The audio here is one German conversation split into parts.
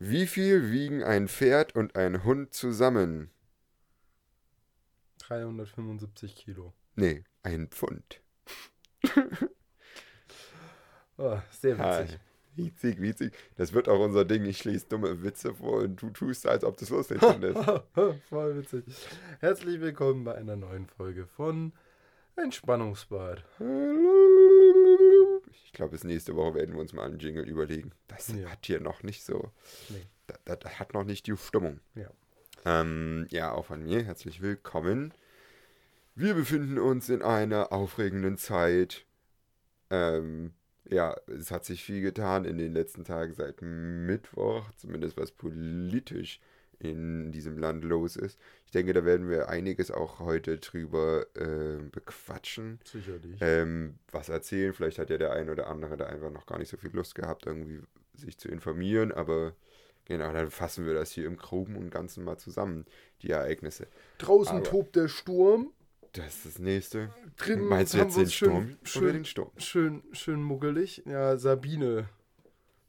Wie viel wiegen ein Pferd und ein Hund zusammen? 375 Kilo. Nee, ein Pfund. Oh, sehr Ah, witzig. witzig, witzig. Das wird auch unser Ding. Ich lese dumme Witze vor und du tust, als ob du es lustig findest. Voll witzig. Herzlich willkommen bei einer neuen Folge von Entspannungsbad. Ich glaube, bis nächste Woche werden wir uns mal einen Jingle überlegen. Das Ja. hat hier noch nicht so. Nee. Das, das hat noch nicht die Stimmung. Ja. Ähm, ja, auch von mir herzlich willkommen. Wir befinden uns in einer aufregenden Zeit. Ähm, ja, es hat sich viel getan in den letzten Tagen seit Mittwoch, zumindest was politisch in diesem Land los ist. Ich denke, da werden wir einiges auch heute drüber ähm, bequatschen. Sicherlich. Ähm, was erzählen. Vielleicht hat ja der ein oder andere da einfach noch gar nicht so viel Lust gehabt, irgendwie sich zu informieren, aber genau, dann fassen wir das hier im Groben und Ganzen mal zusammen, die Ereignisse. Draußen aber- tobt der Sturm. Das ist das nächste. Drin Meinst du jetzt wir den schön- Sturm schön- den Sturm? Schön, schön muggelig. Ja, Sabine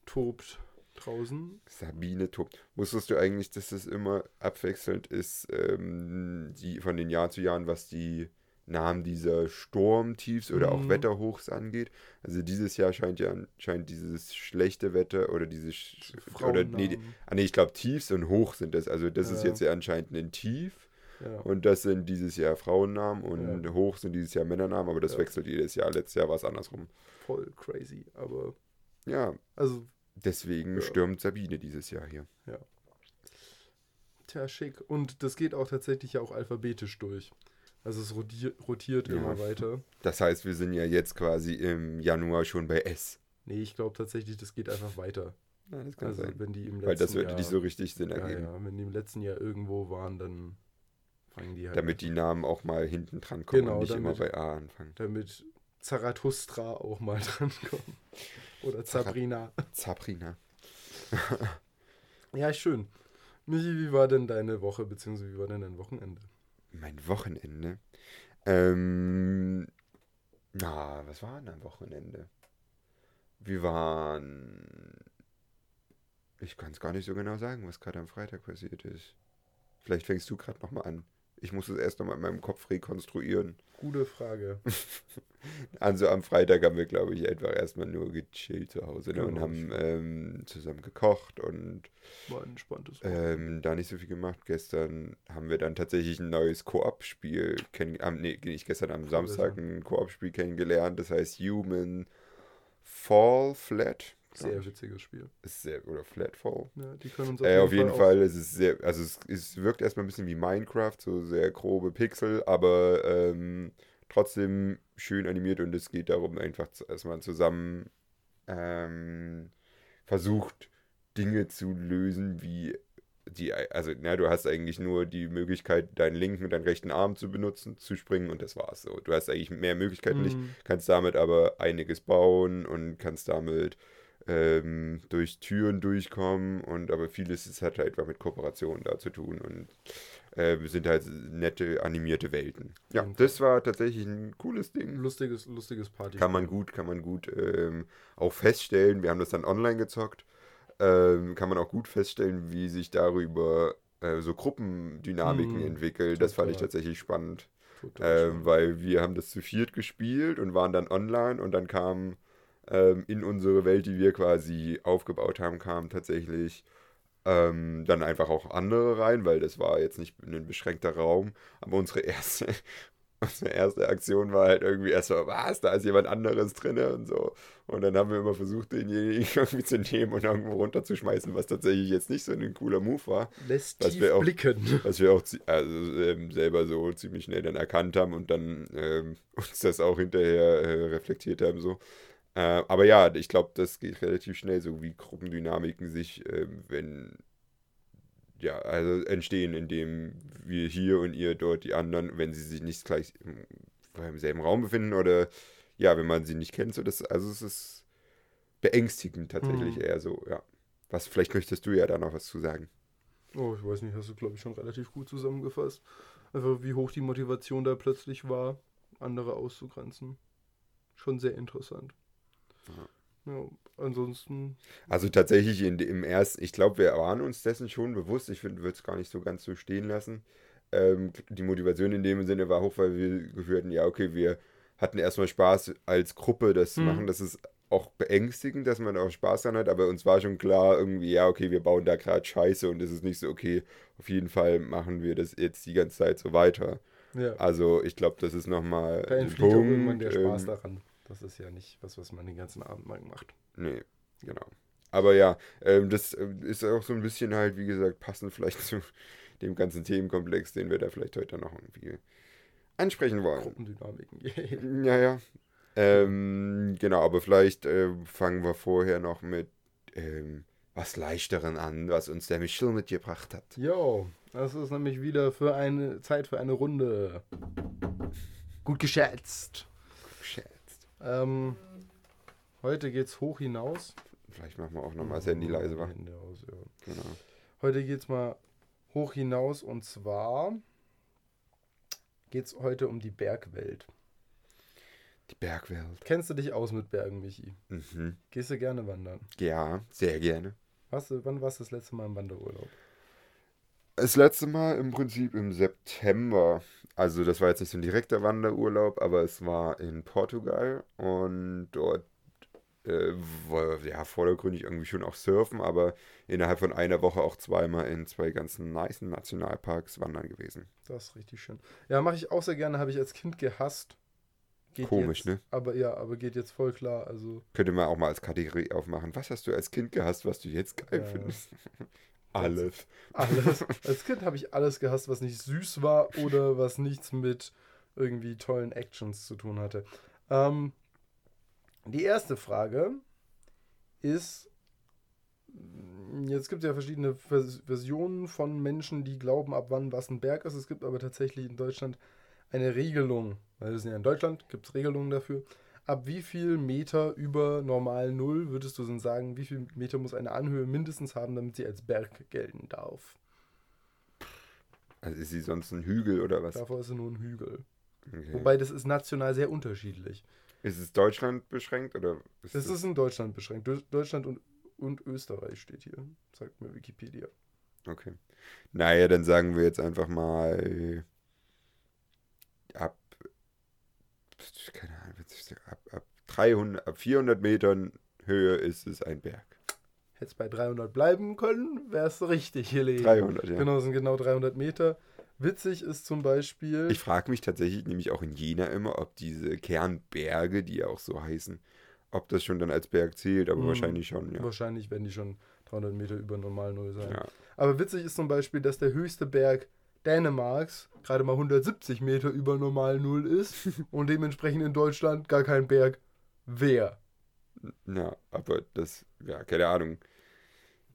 tobt draußen. Sabine tobt. Wusstest du eigentlich, dass es immer abwechselnd ist, ähm, die, von den Jahr zu Jahren, was die Namen dieser Sturmtiefs oder auch Mhm. Wetterhochs angeht? Also dieses Jahr scheint ja scheint dieses schlechte Wetter oder diese sch- oder nee, die, ah, nee, ich glaube Tiefs und Hoch sind das. Also das ist Ja. jetzt ja anscheinend ein Tief Ja. und das sind dieses Jahr Frauennamen und Ja. Hoch sind dieses Jahr Männernamen, aber das wechselt jedes Jahr. Letztes Jahr war es andersrum. Voll crazy. Aber, Ja, also, deswegen Ja. stürmt Sabine dieses Jahr hier. tja, schick. Und das geht auch tatsächlich ja auch alphabetisch durch. Also es rotiert, Ja. immer weiter. Das heißt, wir sind ja jetzt quasi im Januar schon bei S. Nee, ich glaube tatsächlich, das geht einfach weiter. Ja, das kann Also sein. wenn die im letzten Weil das würde Jahr, nicht so richtig Sinn ja, ergeben. ja, wenn die im letzten Jahr irgendwo waren, dann fangen die halt Damit die Namen auch mal hinten dran kommen Genau, und nicht immer damit- bei A anfangen. damit Zarathustra auch mal dran kommt. Oder Sabrina. Sabrina. Ja, schön. Michi, wie war denn deine Woche, beziehungsweise wie war denn dein Wochenende? Mein Wochenende. Ähm, na, was war denn am Wochenende? Wir waren. Ich kann es gar nicht so genau sagen, was gerade am Freitag passiert ist. Vielleicht fängst du gerade nochmal an. Ich muss es erst nochmal in meinem Kopf rekonstruieren. Gute Frage. Also am Freitag haben wir, glaube ich, einfach erstmal nur gechillt zu Hause ne? und Genau, haben ähm, zusammen gekocht und War ein entspanntes ähm, da nicht so viel gemacht. Gestern haben wir dann tatsächlich ein neues Koop-Spiel kennengelernt. Nee, nicht gestern, am Samstag ein Koop-Spiel kennengelernt. Das heißt Human Fall Flat. Sehr witziges Spiel. Ist sehr, oder Flatfall. Ja, die können uns Äh, auf jeden Fall, es ist sehr, also es, es wirkt erstmal ein bisschen wie Minecraft, so sehr grobe Pixel, aber ähm, trotzdem schön animiert und es geht darum, einfach, dass man zusammen ähm, versucht, Dinge zu lösen, wie die, also, na, du hast eigentlich nur die Möglichkeit, deinen linken und deinen rechten Arm zu benutzen, zu springen und das war's so. Du hast eigentlich mehr Möglichkeiten nicht, Mhm. kannst damit aber einiges bauen und kannst damit ähm, durch Türen durchkommen und aber vieles ist, hat halt einfach mit Kooperationen da zu tun und äh, sind halt nette animierte Welten. Ja, jeden das war tatsächlich ein cooles Ding. Lustiges, lustiges Party. Kann man gut, kann man gut ähm, auch feststellen. Wir haben das dann online gezockt. Ähm, kann man auch gut feststellen, wie sich darüber äh, so Gruppendynamiken Mhm, entwickeln. Das fand ich tatsächlich spannend. Ähm, weil wir haben das zu viert gespielt und waren dann online und dann kam ähm, in unsere Welt, die wir quasi aufgebaut haben, kamen tatsächlich ähm, dann einfach auch andere rein, weil das war jetzt nicht ein beschränkter Raum. Aber unsere erste, unsere erste Aktion war halt irgendwie erst so, was, da ist jemand anderes drin und so. Und dann haben wir immer versucht, denjenigen irgendwie zu nehmen und irgendwo runterzuschmeißen, was tatsächlich jetzt nicht so ein cooler Move war. Lässt was wir auch- blicken. Was wir auch also, ähm, selber so ziemlich schnell dann erkannt haben und dann ähm, uns das auch hinterher äh, reflektiert haben. So. Äh, aber ja, ich glaube, das geht relativ schnell, so wie Gruppendynamiken sich, ähm, wenn ja, also entstehen, indem wir hier und ihr dort die anderen, wenn sie sich nicht gleich im, im selben Raum befinden oder ja, wenn man sie nicht kennt, so das, also es ist beängstigend tatsächlich Mhm. eher so, ja. Was, vielleicht möchtest du ja da noch was zu sagen. Oh, ich weiß nicht, hast du, glaube ich, schon relativ gut zusammengefasst. Einfach wie hoch die Motivation da plötzlich war, andere auszugrenzen. Schon sehr interessant. Ja. Ansonsten. Also tatsächlich in, im ersten, ich glaube, wir waren uns dessen schon bewusst. Ich würde es gar nicht so ganz so stehen lassen. Ähm, die Motivation in dem Sinne war hoch, weil wir geführt hatten, ja, okay, wir hatten erstmal Spaß als Gruppe das zu Mhm. machen. Das ist auch beängstigend, dass man auch Spaß daran hat, aber uns war schon klar, irgendwie, ja, okay, wir bauen da gerade Scheiße und es ist nicht so, okay, auf jeden Fall machen wir das jetzt die ganze Zeit so weiter. Ja. Also ich glaube, das ist nochmal Da ein entflieht auch irgendwann der ähm, Spaß daran. Das ist ja nicht was, was man den ganzen Abend mal macht. Nee, genau. Aber ja, ähm, das ähm, ist auch so ein bisschen halt, wie gesagt, passend vielleicht zu dem ganzen Themenkomplex, den wir da vielleicht heute noch irgendwie ansprechen wollen. Gruppendynamiken. Ja, ja. Ähm, genau, aber vielleicht äh, fangen wir vorher noch mit ähm, was Leichteren an, was uns der Michel mitgebracht hat. Jo, das ist nämlich wieder für eine Zeit für eine Runde. Gut geschätzt. Geschätzt. Ähm, heute geht's hoch hinaus. Vielleicht machen wir auch nochmal das Handy leise, wa? Hände aus, ja. Genau. Heute geht's mal hoch hinaus und zwar geht's heute um die Bergwelt. Die Bergwelt. Kennst du dich aus mit Bergen, Michi? Mhm. Gehst du gerne wandern? Ja, sehr gerne. Warst du, wann warst du das letzte Mal im Wanderurlaub? Das letzte Mal im Prinzip im September. Also das war jetzt nicht so ein direkter Wanderurlaub, aber es war in Portugal und dort äh, war ja vordergründig irgendwie schon auch surfen, aber innerhalb von einer Woche auch zweimal in zwei ganzen nice Nationalparks wandern gewesen. Das ist richtig schön. Ja, mache ich auch sehr gerne, habe ich als Kind gehasst. Geht Komisch, jetzt, ne? Aber ja, aber geht jetzt voll klar. Also Könnte man auch mal als Kategorie aufmachen. Was hast du als Kind gehasst, was du jetzt geil Ja. findest? Alles. alles. als Kind habe ich alles gehasst, was nicht süß war oder was nichts mit irgendwie tollen Actions zu tun hatte. Ähm, die erste Frage ist, jetzt gibt es ja verschiedene Vers Versionen von Menschen, die glauben, ab wann was ein Berg ist. Es gibt aber tatsächlich in Deutschland eine Regelung, weil wir sind ja in Deutschland, gibt es Regelungen dafür. Ab wie viel Meter über normal Null würdest du denn sagen, wie viel Meter muss eine Anhöhe mindestens haben, damit sie als Berg gelten darf? Also ist sie sonst ein Hügel oder was? Davor ist sie nur ein Hügel. Okay. Wobei das ist national sehr unterschiedlich. Ist es Deutschland beschränkt oder ist Das es ist in Deutschland beschränkt. Deu- Deutschland und, und Österreich steht hier, sagt mir Wikipedia. Okay. Naja, dann sagen wir jetzt einfach mal ab, keine Ahnung, ab, ab 300, ab 400 Metern Höhe ist es ein Berg. Hätte es bei 300 bleiben können, wäre es richtig, Helene. 300, ja. Genau, sind genau 300 Meter. Witzig ist zum Beispiel, Ich frage mich tatsächlich nämlich auch in Jena immer, ob diese Kernberge, die ja auch so heißen, ob das schon dann als Berg zählt, aber Mhm. wahrscheinlich schon, ja. wahrscheinlich werden die schon 300 Meter über normal Null sein. ja. Aber witzig ist zum Beispiel, dass der höchste Berg Dänemarks gerade mal 170 Meter über normal Null ist und dementsprechend in Deutschland gar kein Berg wäre. Ja, aber das, ja, keine Ahnung.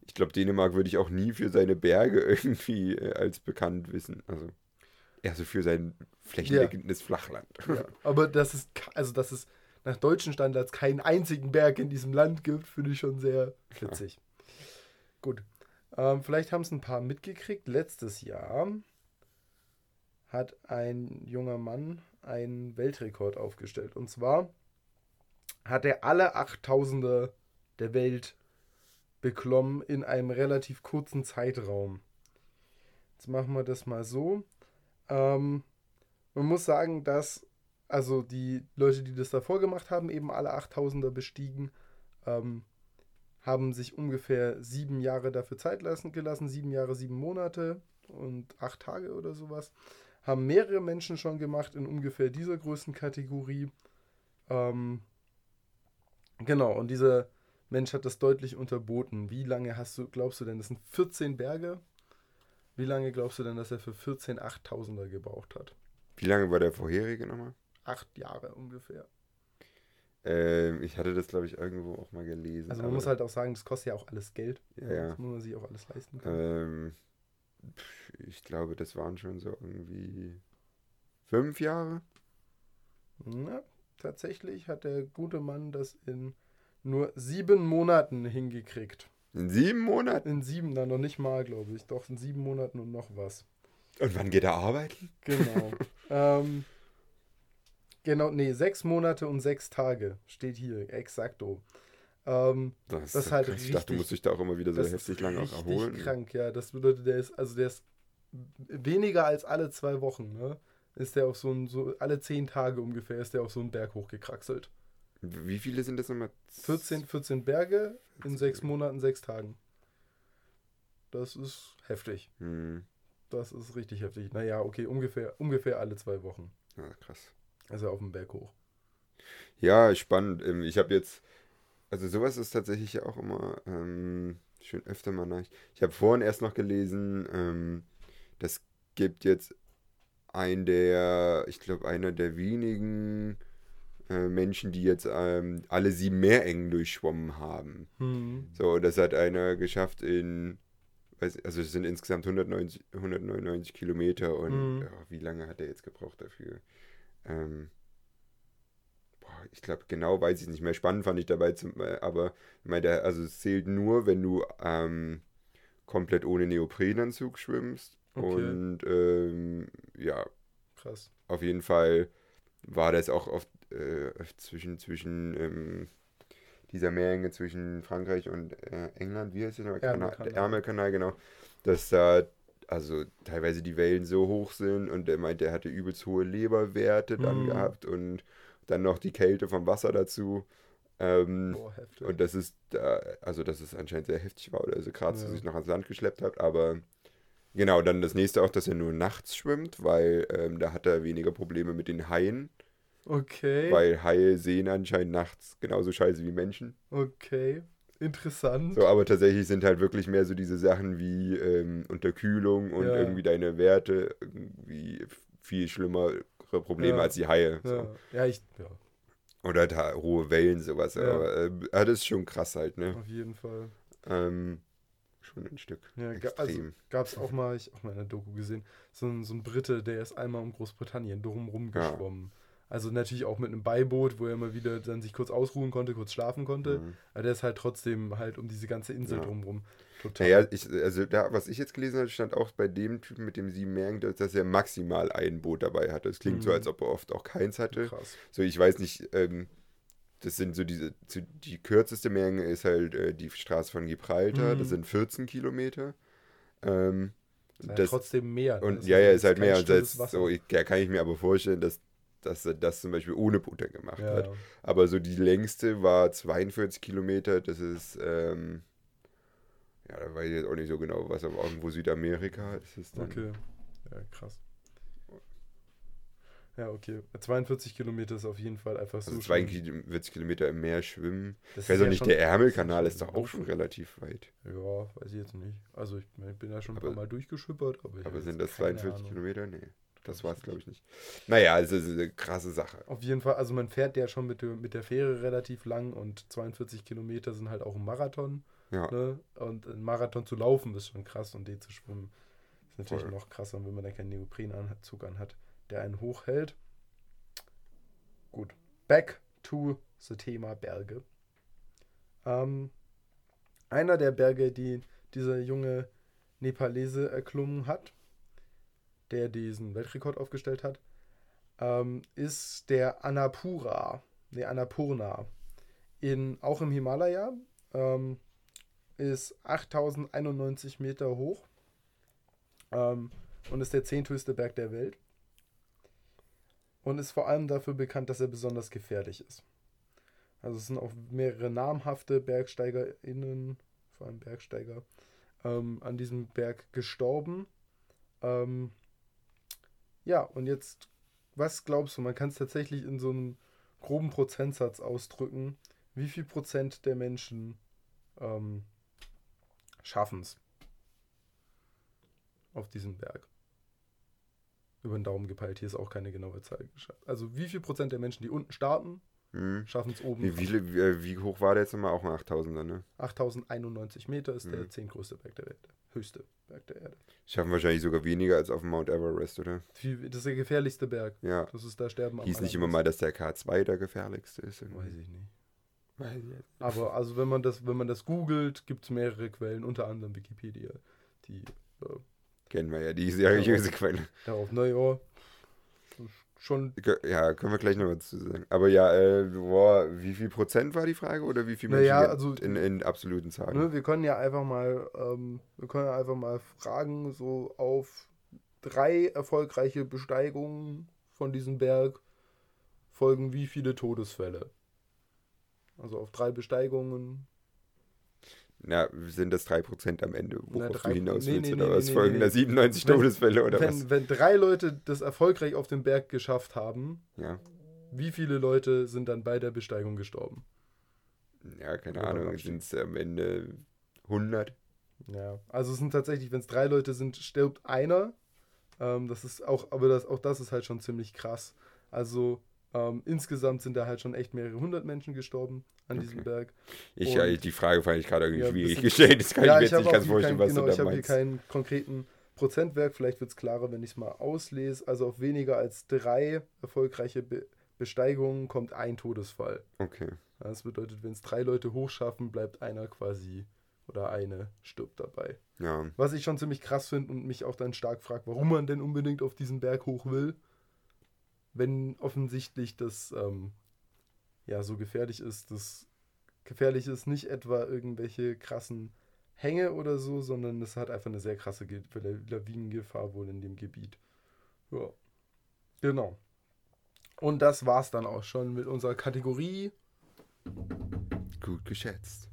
Ich glaube, Dänemark würde ich auch nie für seine Berge irgendwie äh, als bekannt wissen. Also eher so für sein flächendeckendes Flachland. Ja, aber dass es, ka- also dass es nach deutschen Standards keinen einzigen Berg in diesem Land gibt, finde ich schon sehr witzig. Gut. Ähm, vielleicht haben es ein paar mitgekriegt. Letztes Jahr hat ein junger Mann einen Weltrekord aufgestellt. Und zwar hat er alle 8000er der Welt beklommen in einem relativ kurzen Zeitraum. Jetzt machen wir das mal so. Ähm, man muss sagen, dass also die Leute, die das davor gemacht haben, eben alle 8000er bestiegen, ähm, haben sich ungefähr sieben Jahre dafür Zeit lassen, gelassen, sieben Jahre, sieben Monate und acht Tage oder sowas. Haben mehrere Menschen schon gemacht in ungefähr dieser Größenkategorie. Ähm, genau, und dieser Mensch hat das deutlich unterboten. Wie lange hast du, glaubst du denn, das sind 14 Berge? Wie lange glaubst du denn, dass er für 14 8000er gebraucht hat? Wie lange war der vorherige nochmal? Acht Jahre ungefähr. Ähm, ich hatte das, glaube ich, irgendwo auch mal gelesen. Also man muss halt auch sagen, das kostet ja auch alles Geld. Ja, ja. Das muss man sich auch alles leisten können. Ähm, ich glaube, das waren schon so irgendwie fünf Jahre. Na, tatsächlich hat der gute Mann das in nur sieben Monaten hingekriegt. In sieben Monaten. In sieben, dann noch nicht mal, glaube ich. Doch, in sieben Monaten und noch was. Und wann geht er arbeiten? Genau. ähm, genau, nee, sechs Monate und sechs Tage steht hier, exakto. Ähm, Das, Das ist halt krass. Ich dachte, du richtig- musst dich da auch immer wieder so heftig ist lang auch richtig erholen. krank, ja. Das bedeutet, der ist, also der ist weniger als alle zwei Wochen, ne? Ist der auf so ein, so alle zehn Tage ungefähr ist der auf so einen Berg hochgekraxelt. Wie viele sind das nochmal? 14, 14 Berge in sechs Monaten, sechs Tagen. Das ist heftig. Hm. Das ist richtig heftig. Naja, okay, ungefähr, ungefähr alle zwei Wochen. Ja, krass. Also auf dem Berg hoch. Ja, spannend. Ähm, Ich habe jetzt, also sowas ist tatsächlich ja auch immer ähm, schön öfter mal nach. Ich habe vorhin erst noch gelesen, ähm, das gibt jetzt ein der, ich glaube, einer der wenigen äh, Menschen, die jetzt ähm, alle sieben Meerengen durchschwommen haben. Hm. So, das hat einer geschafft in, weiß, also es sind insgesamt 190, 199 Kilometer und Mhm. ja, wie lange hat er jetzt gebraucht dafür? Ähm, boah, ich glaube, genau weiß ich nicht mehr. Spannend fand ich dabei, zum, äh, aber meine, also es zählt nur, wenn du ähm, komplett ohne Neoprenanzug schwimmst. Okay. Und ähm, ja, Krass. auf jeden Fall war das auch oft äh, zwischen, zwischen ähm, dieser Meerenge zwischen Frankreich und äh, England, wie heißt der? Kanal, Ärmelkanal. der Ärmelkanal, genau. Dass da also teilweise die Wellen so hoch sind und er meinte, er hatte übelst hohe Leberwerte dann Mhm. gehabt und dann noch die Kälte vom Wasser dazu. Ähm, Boah, heftig. und das ist, da, also dass es anscheinend sehr heftig war oder so gerade Ja. sich noch ans Land geschleppt hat, aber genau, dann das nächste auch, dass er nur nachts schwimmt, weil ähm, da hat er weniger Probleme mit den Haien, okay. weil Haie sehen anscheinend nachts genauso scheiße wie Menschen. Okay. Interessant. So, aber tatsächlich sind halt wirklich mehr so diese Sachen wie ähm, Unterkühlung und Ja. irgendwie deine Werte irgendwie viel schlimmere Probleme Ja. als die Haie. So. Ja, ja, ich, ja, Oder da hohe Wellen, sowas. Ja. Aber äh, ja, das ist schon krass halt, ne? auf jeden Fall. Ähm, schon ein Stück. Ja, also gab es auch mal, ich auch mal in der Doku gesehen, so ein, so ein Brite, der ist einmal um Großbritannien drum rumgeschwommen. Also natürlich auch mit einem Beiboot, wo er immer wieder dann sich kurz ausruhen konnte, kurz schlafen konnte. Mhm. Aber der ist halt trotzdem halt um diese ganze Insel Ja. drumrum. Total. Naja, ich, also da, was ich jetzt gelesen habe, stand auch bei dem Typen mit dem sieben Meeren, dass, er maximal ein Boot dabei hatte. Es klingt so, Mhm. als ob er oft auch keins hatte. Krass. So, ich weiß nicht, ähm, das sind so diese, die kürzeste Menge ist halt äh, die Straße von Gibraltar, Mhm. das sind 14 Kilometer. Ähm, das, trotzdem mehr. ne? und Das ja, ja, ist halt mehr. Und das, so, ich, ja, kann ich mir aber vorstellen, dass, dass er das zum Beispiel ohne dann gemacht ja. hat. Aber so die längste war 42 Kilometer. Das ist, ähm, ja, da weiß ich jetzt auch nicht so genau, was, aber irgendwo Südamerika ist es dann. Okay. Ja, krass. Ja, okay. 42 Kilometer ist auf jeden Fall einfach Also so. 42 Kilometer im Meer schwimmen. Das Ich weiß auch ja nicht, der Ärmelkanal ist doch auch schon relativ weit. Ja, weiß ich jetzt nicht. Also ich, bin da schon ein Aber- paar Mal durchgeschippert, aber Aber sind das keine 42 Ahnung. Kilometer? Nee, das war es, glaube ich, nicht. Naja, also es ist eine krasse Sache. Auf jeden Fall, also man fährt ja schon mit der, mit der Fähre relativ lang und 42 Kilometer sind halt auch ein Marathon. Ja, Ne? Und ein Marathon zu laufen ist schon krass und den zu schwimmen ist natürlich Voll. noch krasser, wenn man dann keinen Neoprenanzug anhat, der einen hochhält. Gut, back to the Thema Berge. Ähm, einer der Berge, die dieser junge Nepalese erklommen hat, der diesen Weltrekord aufgestellt hat, ähm, ist der Annapura, der Annapurna, in, auch im Himalaya. Ähm, ist 8091 Meter hoch ähm, und ist der zehnthöchste Berg der Welt. Und ist vor allem dafür bekannt, dass er besonders gefährlich ist. Also es sind auch mehrere namhafte BergsteigerInnen, vor allem Bergsteiger, ähm, an diesem Berg gestorben. Ähm, ja, und jetzt, was glaubst du, man kann es tatsächlich in so einem groben Prozentsatz ausdrücken, wie viel Prozent der Menschen ähm, schaffen es auf diesem Berg. Über den Daumen gepeilt, hier ist auch keine genaue Zahl geschafft. Also wie viel Prozent der Menschen, die unten starten, hm. schaffen es oben. wie, wie, äh, wie hoch war der jetzt nochmal? Auch ein 8000er, ne? 8091 Meter ist der Mhm. zehntgrößte Berg der Welt, der höchste Berg der Erde. Schaffen wahrscheinlich sogar weniger als auf dem Mount Everest, oder? Das ist der gefährlichste Berg. Ja. Das ist da sterben Hieß nicht immer mal, dass der K2 der gefährlichste ist? irgendwie? Weiß ich nicht. Aber also wenn man das, wenn man das googelt, gibt es mehrere Quellen, unter anderem Wikipedia, die äh, Kennen wir ja, die seriöse Quelle. darauf, naja, schon. Ja, können wir gleich noch was zu sagen. Aber ja, äh, boah, wie viel Prozent war die Frage oder wie viel Naja, Menschen also- in, in absoluten Zahlen? Ne, wir können ja einfach mal, ähm, wir können ja einfach mal fragen, so auf drei erfolgreiche Besteigungen von diesem Berg folgen wie viele Todesfälle? Also auf drei Besteigungen. Na, sind das 3% am Ende, worauf drei- du hinaus nee, willst? nee, oder nee, was nee, folgen nee, da nee. 97 Wenn- Todesfälle oder wenn, was? wenn drei Leute das erfolgreich auf dem Berg geschafft haben, Ja. wie viele Leute sind dann bei der Besteigung gestorben? ja, keine Oder Ahnung, sind es am Ende 100? Ja, also es sind tatsächlich, wenn es drei Leute sind, stirbt einer. Ähm, das ist auch, aber das, auch das ist halt schon ziemlich krass. Also ähm, insgesamt sind da halt schon echt mehrere hundert Menschen gestorben an diesem Okay. Berg. Ich, Und- die Frage fand ich gerade irgendwie Ja, schwierig gestellt. Das kann ja, ich mir ich jetzt nicht ganz vorstellen, kein, was genau, du ich da habe hier keinen konkreten Prozentwert. Vielleicht wird es klarer, wenn ich es mal auslese. Also auf weniger als drei erfolgreiche Be Besteigungen kommt ein Todesfall. Okay. Das bedeutet, wenn es drei Leute hochschaffen, bleibt einer quasi oder eine stirbt dabei. Ja. Was ich schon ziemlich krass finde und mich auch dann stark fragt, warum man denn unbedingt auf diesen Berg hoch will, wenn offensichtlich das ähm, ja so gefährlich ist. Das gefährlich ist nicht etwa irgendwelche krassen Hänge oder so, sondern es hat einfach eine sehr krasse Ge- Lawinengefahr wohl in dem Gebiet. Ja. Genau. Und das war's dann auch schon mit unserer Kategorie. Gut geschätzt.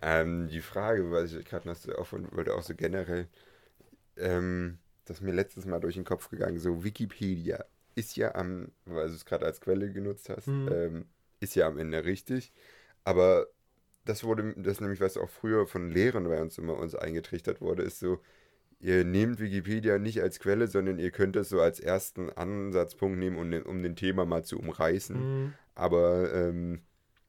Ähm, die Frage, was ich gerade noch so offen wollte, auch so generell, ähm, das ist mir letztes Mal durch den Kopf gegangen, so Wikipedia ist ja am, weil du es gerade als Quelle genutzt hast, Mhm. ähm, ist ja am Ende richtig, aber das wurde, das nämlich, was auch früher von Lehrern bei uns immer uns eingetrichtert wurde, ist so, ihr nehmt Wikipedia nicht als Quelle, sondern ihr könnt es so als ersten Ansatzpunkt nehmen, um, den- um den Thema mal zu umreißen Mhm. aber ähm,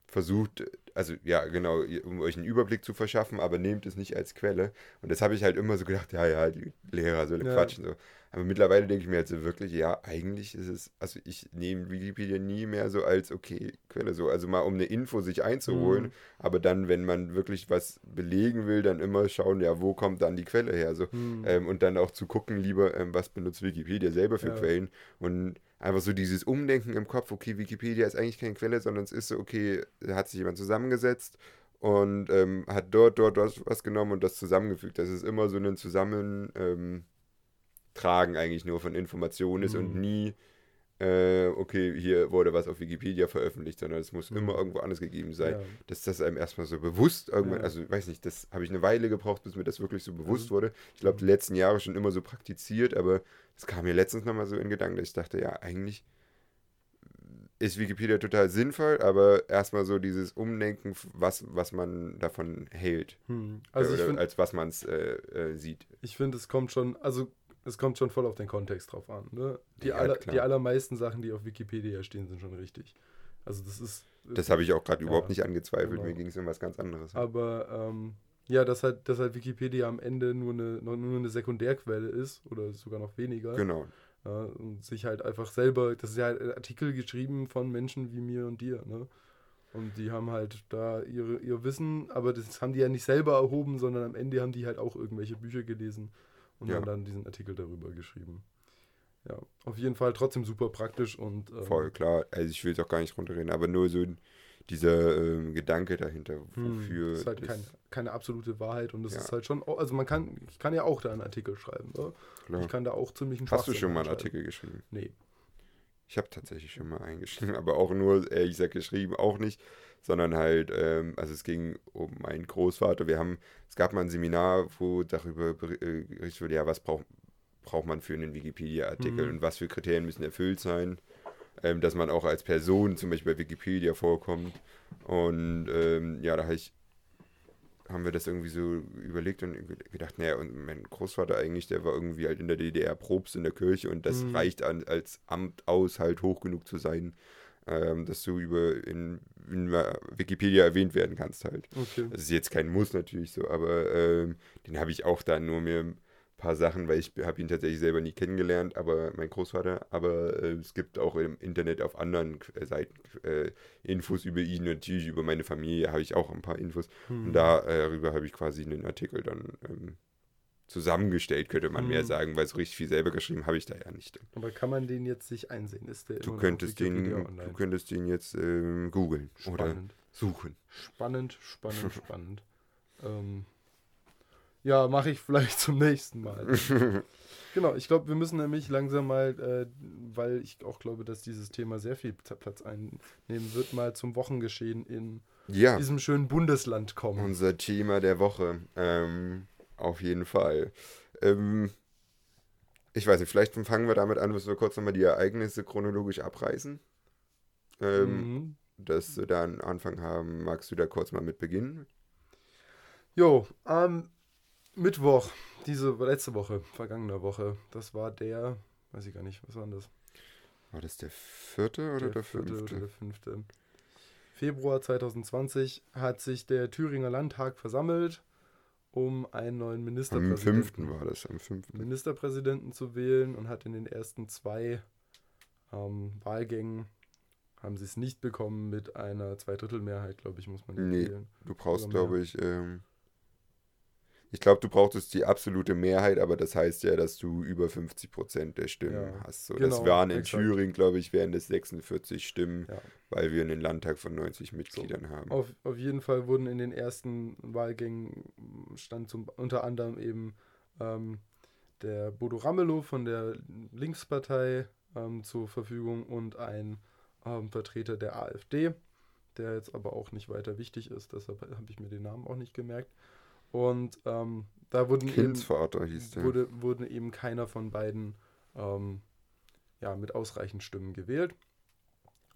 versucht, also ja, genau, um euch einen Überblick zu verschaffen, aber nehmt es nicht als Quelle. Und das habe ich halt immer so gedacht, ja, ja, die Lehrer so Ja. quatschen so. Aber mittlerweile denke ich mir halt so wirklich, ja, eigentlich ist es, also ich nehme Wikipedia nie mehr so als, okay, Quelle so. Also mal um eine Info sich einzuholen, Mhm. aber dann, wenn man wirklich was belegen will, dann immer schauen, ja, wo kommt dann die Quelle her? So. Mhm. Ähm, und dann auch zu gucken, lieber, ähm, was benutzt Wikipedia selber für Ja. Quellen und einfach so dieses Umdenken im Kopf, okay, Wikipedia ist eigentlich keine Quelle, sondern es ist so, okay, da hat sich jemand zusammengesetzt und ähm, hat dort, dort, dort was genommen und das zusammengefügt. Das ist immer so ein Zusammentragen ähm, Tragen eigentlich nur von Informationen ist und Mhm. nie, äh, okay, hier wurde was auf Wikipedia veröffentlicht, sondern es muss Mhm. immer irgendwo anders gegeben sein Ja. dass das einem erstmal so bewusst irgendwann, Ja. also ich weiß nicht, das habe ich eine Weile gebraucht, bis mir das wirklich so bewusst Also- wurde. Ich glaube, die letzten Jahre schon immer so praktiziert, aber es kam mir letztens nochmal so in Gedanken, dass ich dachte, ja, eigentlich ist Wikipedia total sinnvoll, aber erstmal so dieses Umdenken, was, was man davon hält. Hm. Also oder finde, als was man es äh, äh, sieht. ich finde, es kommt schon, also es kommt schon voll auf den Kontext drauf an. Ne? Die, Ja, aller, die allermeisten Sachen, die auf Wikipedia stehen, sind schon richtig. Also das ist. Das habe ich auch gerade Ja, überhaupt nicht angezweifelt. genau. Mir ging es um was ganz anderes. Aber ähm, ja, dass halt, dass halt Wikipedia am Ende nur eine, nur eine Sekundärquelle ist oder sogar noch weniger. Genau. Ja, und sich halt einfach selber, das ist ja halt Artikel geschrieben von Menschen wie mir und dir, ne? Und die haben halt da ihre, ihr Wissen, aber das haben die ja nicht selber erhoben, sondern am Ende haben die halt auch irgendwelche Bücher gelesen und Ja. haben dann diesen Artikel darüber geschrieben. Ja, auf jeden Fall trotzdem super praktisch und ähm, Voll klar. Also ich will es auch gar nicht runterreden, aber nur so dieser ähm, Gedanke dahinter, hm, wofür. ist halt das- kein, keine absolute Wahrheit und es Ja. ist halt schon, also man kann, ich kann ja auch da einen Artikel schreiben, ne? klar. Ich kann da auch ziemlich einen Hast du schon mal einen. Artikel geschrieben? Nee. Ich habe tatsächlich schon mal einen geschrieben, aber auch nur, ehrlich gesagt, geschrieben auch nicht, sondern halt, ähm, also es ging um meinen Großvater. Wir haben, es gab mal ein Seminar, wo darüber beri- äh, berichtet wurde, ja, was braucht, braucht man für einen Wikipedia-Artikel Mhm. und was für Kriterien müssen erfüllt sein, ähm, dass man auch als Person zum Beispiel bei Wikipedia vorkommt. Und ähm, ja, da habe ich haben wir das irgendwie so überlegt und gedacht, naja, und mein Großvater eigentlich, der war irgendwie halt in der DDR Probst in der Kirche und das Mhm. reicht an, als Amt aus, halt hoch genug zu sein, ähm, dass du über in, in Wikipedia erwähnt werden kannst halt. Okay. Das ist jetzt kein Muss natürlich so, aber ähm, den habe ich auch dann nur mir ein paar Sachen, weil ich habe ihn tatsächlich selber nie kennengelernt, aber mein Großvater, aber äh, es gibt auch im Internet auf anderen äh, Seiten äh, Infos über ihn, natürlich über meine Familie habe ich auch ein paar Infos Hm. und darüber habe ich quasi einen Artikel dann ähm, zusammengestellt, könnte man mehr Mhm. sagen, weil so richtig viel selber geschrieben habe ich da ja nicht. Aber kann man den jetzt sich einsehen? Ist der Du könntest den, du könntest den jetzt ähm, googeln oder suchen. Spannend, spannend, spannend. Ähm, ja, mache ich vielleicht zum nächsten Mal. genau, ich glaube, wir müssen nämlich langsam mal, äh, weil ich auch glaube, dass dieses Thema sehr viel Platz einnehmen wird, mal zum Wochengeschehen in Ja, diesem schönen Bundesland kommen. unser Thema der Woche. Ähm, auf jeden Fall. Ähm, ich weiß nicht, vielleicht fangen wir damit an, dass wir kurz nochmal die Ereignisse chronologisch abreißen. Ähm, Mhm. Dass wir da einen Anfang haben. Magst du da kurz mal mit beginnen? Jo, am Mittwoch, diese letzte Woche, vergangene Woche, das war der, weiß ich gar nicht, was war denn das? War das der vierte oder der, vierte fünfte? Oder der fünfte. Februar 2020 hat sich der Thüringer Landtag versammelt, um einen neuen Am Ministerpräsidenten, fünften war das, am fünften. Ministerpräsidenten zu wählen und hat in den ersten zwei ähm, Wahlgängen haben sie es nicht bekommen mit einer Zweidrittelmehrheit, glaube ich, muss man Nee. wählen. Du brauchst, glaube ich, ähm, ich glaube, du brauchtest die absolute Mehrheit, aber das heißt ja, dass du über 50 Prozent der Stimmen Ja, hast. So, genau, das waren in exakt. Thüringen, glaube ich, wären das 46 Stimmen, Ja. weil wir einen Landtag von 90 Mitgliedern haben. Auf, auf jeden Fall wurden in den ersten Wahlgängen stand zum, unter anderem eben ähm, der Bodo Ramelow von der Linkspartei ähm, zur Verfügung und ein ähm, Vertreter der AfD, der jetzt aber auch nicht weiter wichtig ist, deshalb habe ich mir den Namen auch nicht gemerkt. Und ähm, da wurden eben, Kindsvater hieß der. wurde, wurde eben keiner von beiden ähm, ja, mit ausreichend Stimmen gewählt.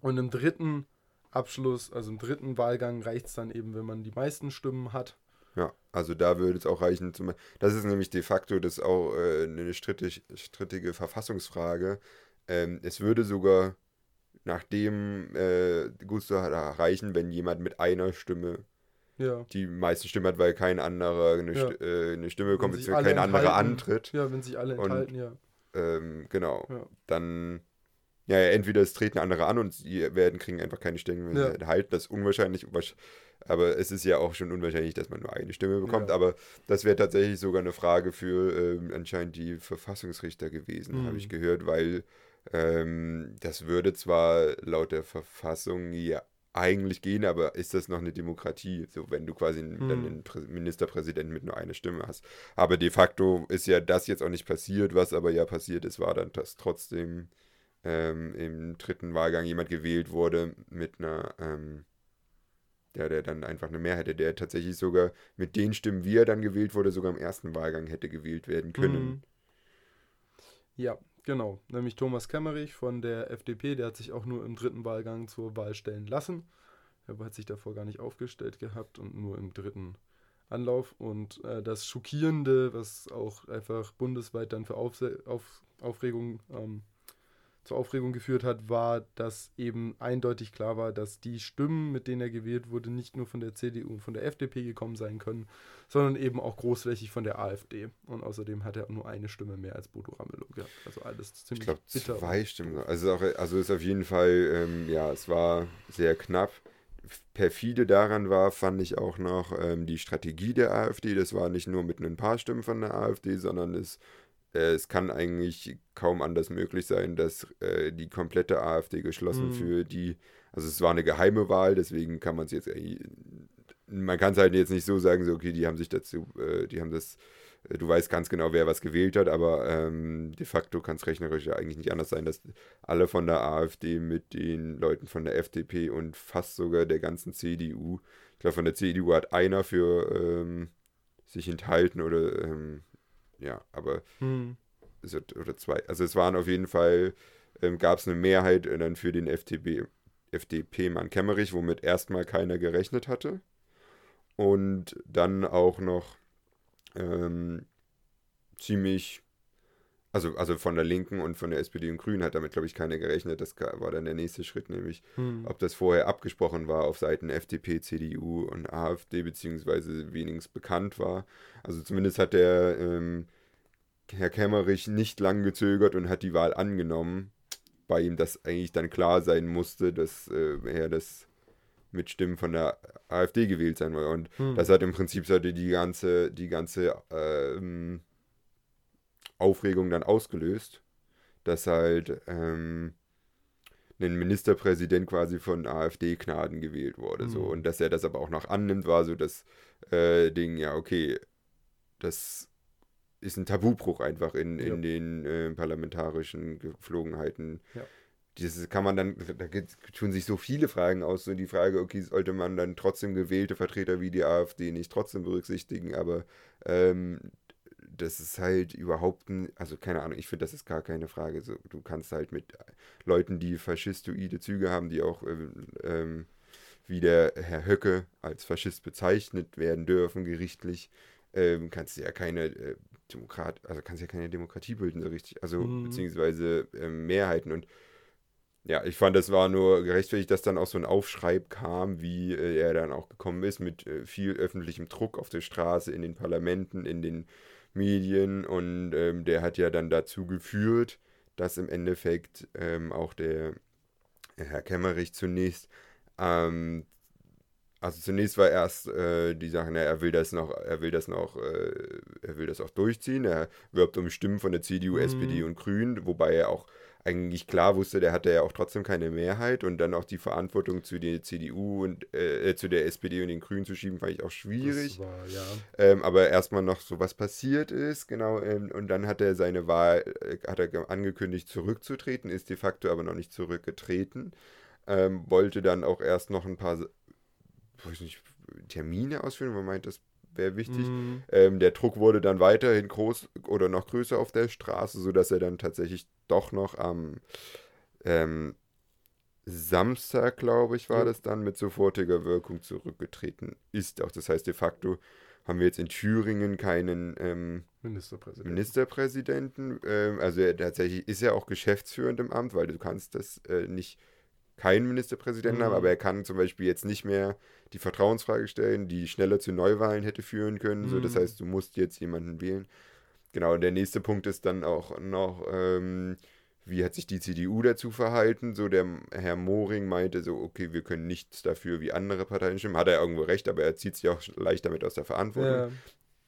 Und im dritten Abschluss, also im dritten Wahlgang reicht es dann eben, wenn man die meisten Stimmen hat. Ja, also da würde es auch reichen. Zum, das ist nämlich de facto das auch äh, eine strittig, strittige Verfassungsfrage. Ähm, es würde sogar nachdem äh, gut so reichen, wenn jemand mit einer Stimme Ja. die meisten Stimmen hat, weil kein anderer eine, Ja. St äh, eine Stimme bekommt, beziehungsweise kein anderer antritt. Ja, wenn sich alle Und- enthalten, ja. Ähm, genau. Ja. Dann, ja, entweder es treten andere an und sie werden, kriegen einfach keine Stimme, wenn sie enthalten. Das ist unwahrscheinlich, unwahrsch- aber es ist ja auch schon unwahrscheinlich, dass man nur eine Stimme bekommt. Aber das wäre tatsächlich sogar eine Frage für ähm, anscheinend die Verfassungsrichter gewesen, Mhm. habe ich gehört, weil ähm, das würde zwar laut der Verfassung ja eigentlich gehen, aber ist das noch eine Demokratie, so wenn du quasi einen, dann einen Prä- Ministerpräsidenten mit nur einer Stimme hast. Aber de facto ist ja das jetzt auch nicht passiert, was aber ja passiert ist, war dann, dass trotzdem ähm, im dritten Wahlgang jemand gewählt wurde mit einer, ähm, ja, der dann einfach eine Mehrheit hätte, der tatsächlich sogar mit den Stimmen, wie er dann gewählt wurde, sogar im ersten Wahlgang hätte gewählt werden können. Mhm. Ja, genau. Nämlich Thomas Kemmerich von der FDP, der hat sich auch nur im dritten Wahlgang zur Wahl stellen lassen. Er hat sich davor gar nicht aufgestellt gehabt und nur im dritten Anlauf. Und äh, das Schockierende, was auch einfach bundesweit dann für Aufse auf Aufregung ähm, zur Aufregung geführt hat, war, dass eben eindeutig klar war, dass die Stimmen, mit denen er gewählt wurde, nicht nur von der CDU und von der FDP gekommen sein können, sondern eben auch großflächig von der AfD. Und außerdem hat er nur eine Stimme mehr als Bodo Ramelow gehabt. Also alles Ich ziemlich glaube, bitter. zwei Stimmen. Also, auch, also ist auf jeden Fall, ähm, ja, es war sehr knapp. Perfide daran war, fand ich auch noch ähm, die Strategie der AfD. Das war nicht nur mit ein paar Stimmen von der AfD, sondern es, es kann eigentlich kaum anders möglich sein, dass äh, die komplette AfD geschlossen Mhm. für die, also es war eine geheime Wahl, deswegen kann man es jetzt, man kann es halt jetzt nicht so sagen, so, okay, die haben sich dazu, äh, die haben das äh, du weißt ganz genau, wer was gewählt hat, aber ähm, de facto kann es rechnerisch ja eigentlich nicht anders sein, dass alle von der AfD mit den Leuten von der FDP und fast sogar der ganzen CDU, ich glaube von der CDU hat einer für ähm, sich enthalten oder ähm, ja, aber Hm. es oder zwei, also es waren auf jeden Fall, ähm, gab es eine Mehrheit äh, dann für den FDP, FDP-Mann Kemmerich, womit erstmal keiner gerechnet hatte. Und dann auch noch ähm, ziemlich, also, also von der Linken und von der SPD und Grünen hat damit, glaube ich, keiner gerechnet. Das war dann der nächste Schritt, nämlich Hm. ob das vorher abgesprochen war auf Seiten FDP, CDU und AfD, beziehungsweise wenigstens bekannt war. Also zumindest hat der ähm, Herr Kemmerich nicht lang gezögert und hat die Wahl angenommen, bei ihm das eigentlich dann klar sein musste, dass äh, er das mit Stimmen von der AfD gewählt sein will. Und Hm. das hat im Prinzip sollte die ganze, die ganze ähm, Aufregung dann ausgelöst, dass halt ähm, ein Ministerpräsident quasi von AfD-Gnaden gewählt wurde. Mhm. So. Und dass er das aber auch noch annimmt, war so das äh, Ding, ja, okay, das ist ein Tabubruch einfach in, in ja. den äh, parlamentarischen Geflogenheiten. Ja. Dieses kann man dann, da tun sich so viele Fragen aus, so die Frage, okay, sollte man dann trotzdem gewählte Vertreter wie die AfD nicht trotzdem berücksichtigen, aber ähm, das ist halt überhaupt, ein, also keine Ahnung, ich finde, das ist gar keine Frage. So, du kannst halt mit Leuten, die faschistoide Züge haben, die auch ähm, ähm, wie der Herr Höcke als Faschist bezeichnet werden dürfen, gerichtlich, ähm, kannst du ja keine äh, Demokrat, also kannst ja keine Demokratie bilden, so richtig, also mhm. beziehungsweise äh, Mehrheiten und ja, ich fand, das war nur gerechtfertigt, dass dann auch so ein Aufschrei kam, wie äh, er dann auch gekommen ist, mit äh, viel öffentlichem Druck auf der Straße, in den Parlamenten, in den Medien und ähm, der hat ja dann dazu geführt, dass im Endeffekt ähm, auch der Herr Kemmerich zunächst, ähm, also zunächst war erst äh, die Sache, na, er will das noch, er will das noch, äh, er will das auch durchziehen. Er wirbt um Stimmen von der CDU, mhm. SPD und Grünen, wobei er auch eigentlich klar wusste, der hatte ja auch trotzdem keine Mehrheit und dann auch die Verantwortung zu der CDU und äh, zu der SPD und den Grünen zu schieben, fand ich auch schwierig. War, ja. ähm, aber erstmal noch so was passiert ist, genau, ähm, und dann hat er seine Wahl, äh, hat er angekündigt zurückzutreten, ist de facto aber noch nicht zurückgetreten, ähm, wollte dann auch erst noch ein paar, weiß nicht, Termine ausführen, man meint, das wäre wichtig. Mhm. Ähm, der Druck wurde dann weiterhin groß oder noch größer auf der Straße, sodass er dann tatsächlich doch noch am ähm, Samstag, glaube ich, war ja. das dann mit sofortiger Wirkung zurückgetreten ist. Auch das heißt, de facto haben wir jetzt in Thüringen keinen ähm, Ministerpräsidenten. Ministerpräsidenten. Ähm, also er tatsächlich ist er auch geschäftsführend im Amt, weil du kannst das äh, nicht keinen Ministerpräsidenten mhm. haben, aber er kann zum Beispiel jetzt nicht mehr die Vertrauensfrage stellen, die schneller zu Neuwahlen hätte führen können. Mhm. So, das mhm. heißt, du musst jetzt jemanden wählen. Genau, und der nächste Punkt ist dann auch noch, ähm, wie hat sich die CDU dazu verhalten? So, der Herr Moring meinte so, okay, wir können nichts dafür, wie andere Parteien stimmen. Hat er irgendwo recht, aber er zieht sich auch leicht damit aus der Verantwortung. Ja.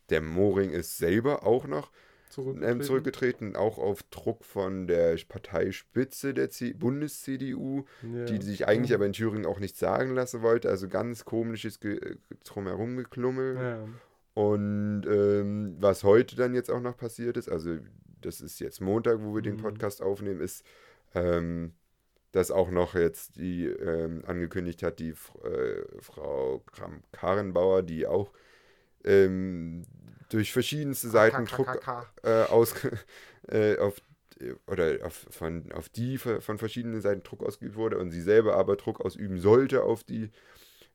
Der Moring ist selber auch noch zurückgetreten. Ähm, zurückgetreten, auch auf Druck von der Parteispitze der Bundes-CDU, ja. die sich eigentlich aber in Thüringen auch nicht sagen lassen wollte. Also ganz komisches Ge drumherum geklummel. Ja. Und ähm, was heute dann jetzt auch noch passiert ist, also das ist jetzt Montag, wo wir mhm. den Podcast aufnehmen, ist, ähm, dass auch noch jetzt die ähm, angekündigt hat, die äh, Frau Kram-Karenbauer, die auch ähm, durch verschiedenste Seiten Druck äh, aus, äh, auf, oder auf, von, auf die von verschiedenen Seiten Druck ausgeübt wurde und sie selber aber Druck ausüben sollte auf die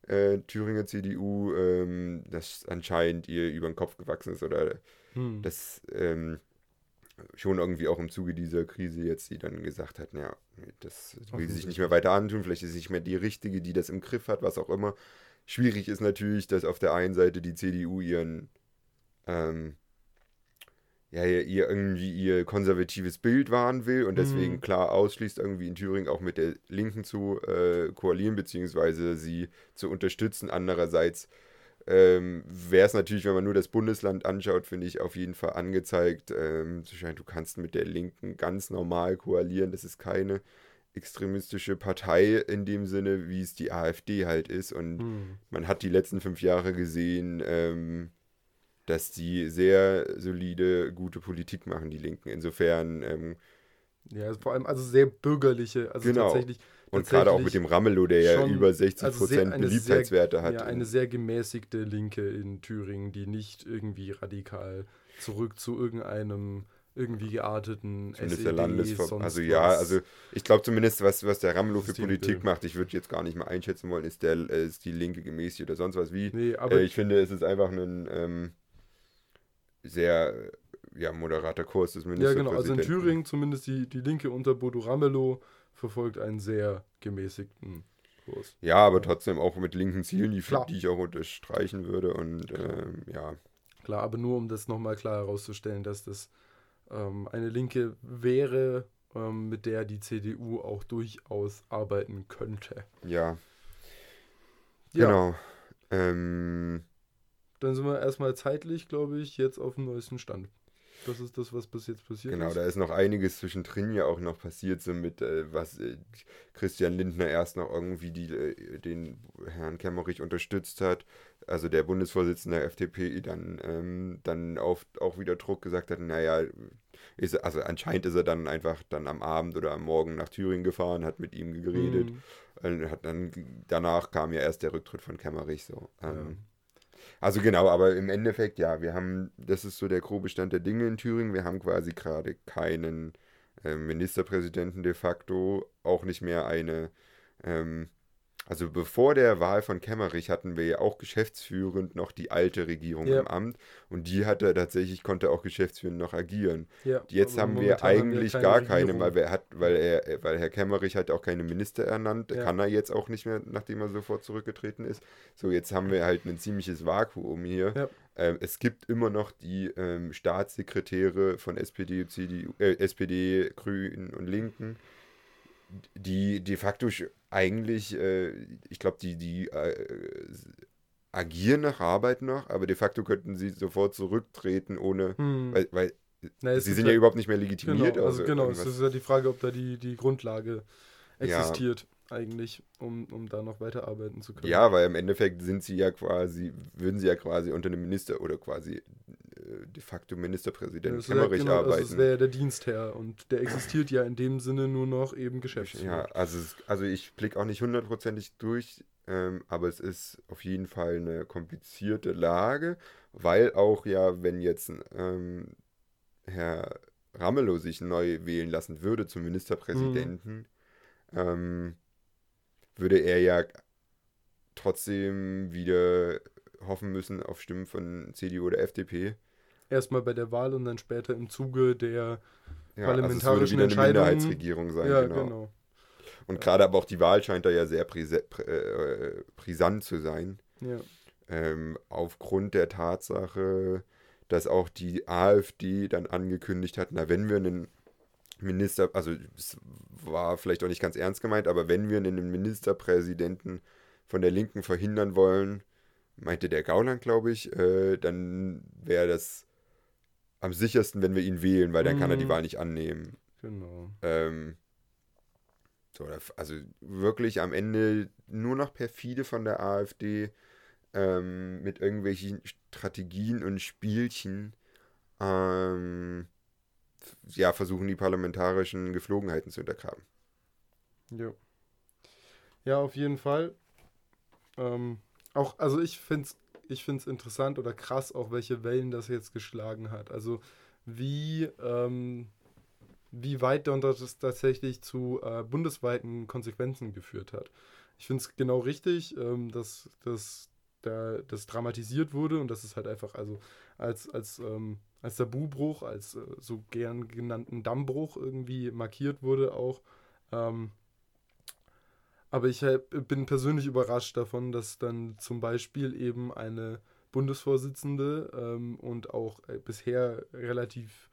äh, Thüringer CDU, ähm, das anscheinend ihr über den Kopf gewachsen ist oder hm. das ähm, schon irgendwie auch im Zuge dieser Krise jetzt sie dann gesagt hat, ja, das will sie sich nicht mehr weiter antun, vielleicht ist sie nicht mehr die Richtige, die das im Griff hat, was auch immer. Schwierig ist natürlich, dass auf der einen Seite die CDU ihren ähm, ja, ihr irgendwie ihr konservatives Bild wahren will und deswegen mhm. klar ausschließt, irgendwie in Thüringen auch mit der Linken zu äh, koalieren, beziehungsweise sie zu unterstützen. Andererseits ähm, wäre es natürlich, wenn man nur das Bundesland anschaut, finde ich auf jeden Fall angezeigt. Ähm, du kannst mit der Linken ganz normal koalieren. Das ist keine extremistische Partei in dem Sinne, wie es die AfD halt ist. Und mhm. man hat die letzten fünf Jahre gesehen, ähm, dass die sehr solide, gute Politik machen, die Linken. Insofern. Ähm, ja, vor allem also sehr bürgerliche, also genau. tatsächlich. Und gerade auch mit dem Ramelow, der ja über 60 also Prozent Beliebtheitswerte sehr, hat. Ja, eine sehr gemäßigte Linke in Thüringen, die nicht irgendwie radikal zurück zu irgendeinem irgendwie gearteten Zumindest SED, der Landesver Also ja, also ich glaube zumindest, was, was der Ramelow für Politik macht, ich würde jetzt gar nicht mal einschätzen wollen, ist, der, ist die Linke gemäßigt oder sonst was wie. Nee, aber äh, ich finde, es ist einfach ein ähm, sehr ja, moderater Kurs des Ministerpräsidenten. Ja, genau. Also in Thüringen zumindest die, die Linke unter Bodo Ramelow verfolgt einen sehr gemäßigten Kurs. Ja, aber trotzdem auch mit linken Zielen, die, die ich auch unterstreichen würde. Und ähm, ja. Klar, aber nur um das nochmal klar herauszustellen, dass das ähm, eine Linke wäre, ähm, mit der die CDU auch durchaus arbeiten könnte. Ja. ja. Genau. Ähm, dann sind wir erstmal zeitlich, glaube ich, jetzt auf dem neuesten Stand. Das ist das, was bis jetzt passiert Genau, ist. da ist noch einiges zwischendrin ja auch noch passiert, so mit, äh, was äh, Christian Lindner erst noch irgendwie die, äh, den Herrn Kemmerich unterstützt hat, also der Bundesvorsitzende der FDP dann, ähm, dann auf, auch wieder Druck gesagt hat, naja, ist, also anscheinend ist er dann einfach dann am Abend oder am Morgen nach Thüringen gefahren, hat mit ihm geredet, Mhm. und hat dann, danach kam ja erst der Rücktritt von Kemmerich so. Ja. Also genau, aber im Endeffekt, ja, wir haben, das ist so der grobe Stand der Dinge in Thüringen. Wir haben quasi gerade keinen äh, Ministerpräsidenten de facto, auch nicht mehr eine, ähm, also bevor der Wahl von Kemmerich hatten wir ja auch geschäftsführend noch die alte Regierung Ja. im Amt und die hatte tatsächlich, konnte auch geschäftsführend noch agieren. Ja, Jetzt haben wir momentan haben eigentlich keine gar keine, Regierung. weil, wir hat, weil, er, weil Herr Kemmerich hat auch keine Minister ernannt, Ja. kann er jetzt auch nicht mehr, nachdem er sofort zurückgetreten ist. So, jetzt haben wir halt ein ziemliches Vakuum hier. Ähm, es gibt immer noch die ähm, Staatssekretäre von SPD, CDU, äh, SPD, Grünen und Linken, die de facto eigentlich, äh, ich glaube, die, die äh, agieren noch, arbeiten noch, aber de facto könnten sie sofort zurücktreten, ohne, Hm. weil, weil Na, sie sind ja- überhaupt nicht mehr legitimiert. Genau, also genau, es ist ja die Frage, ob da die, die Grundlage Ja. Eigentlich, um, um da noch weiterarbeiten zu können. Ja, weil im Endeffekt sind sie ja quasi, würden sie ja quasi unter einem Minister oder quasi äh, de facto Ministerpräsident Das ist ja, Kemmerich genau, also arbeiten. es wäre ja der Dienstherr und der existiert ja in dem Sinne nur noch eben Geschäftsführer. ja, also, es, also ich blicke auch nicht hundertprozentig durch, ähm, aber es ist auf jeden Fall eine komplizierte Lage, weil auch ja, wenn jetzt ähm, Herr Ramelow sich neu wählen lassen würde zum Ministerpräsidenten, ähm, würde er ja trotzdem wieder hoffen müssen auf Stimmen von CDU oder FDP. Erstmal bei der Wahl und dann später im Zuge der. Ja, Parlamentarischen also es würde wieder eine. Minderheitsregierung sein, ja, genau. genau. Und gerade aber auch die Wahl scheint da ja sehr präse, prä, äh, brisant zu sein. Ja. Ähm, aufgrund der Tatsache, dass auch die AfD dann angekündigt hat, na, wenn wir einen Minister, also es war vielleicht auch nicht ganz ernst gemeint, aber wenn wir einen Ministerpräsidenten von der Linken verhindern wollen, meinte der Gauland, glaube ich, äh, dann wäre das am sichersten, wenn wir ihn wählen, weil dann kann er die Mhm. Wahl nicht annehmen. Genau. Ähm, so, also wirklich am Ende nur noch perfide von der AfD ähm, mit irgendwelchen Strategien und Spielchen ähm, ja, versuchen die parlamentarischen Geflogenheiten zu untergraben. Ja. Ja, auf jeden Fall. Ähm, auch, also ich finde es ich find's interessant oder krass, auch welche Wellen das jetzt geschlagen hat. Also wie, ähm, wie weit das tatsächlich zu äh, bundesweiten Konsequenzen geführt hat. Ich finde es genau richtig, ähm, dass, dass da, das dramatisiert wurde und dass es halt einfach also als, als, ähm, als Tabubruch, als äh, so gern genannten Dammbruch irgendwie markiert wurde auch. Ähm, aber ich hab- bin persönlich überrascht davon, dass dann zum Beispiel eben eine Bundesvorsitzende ähm, und auch äh, bisher relativ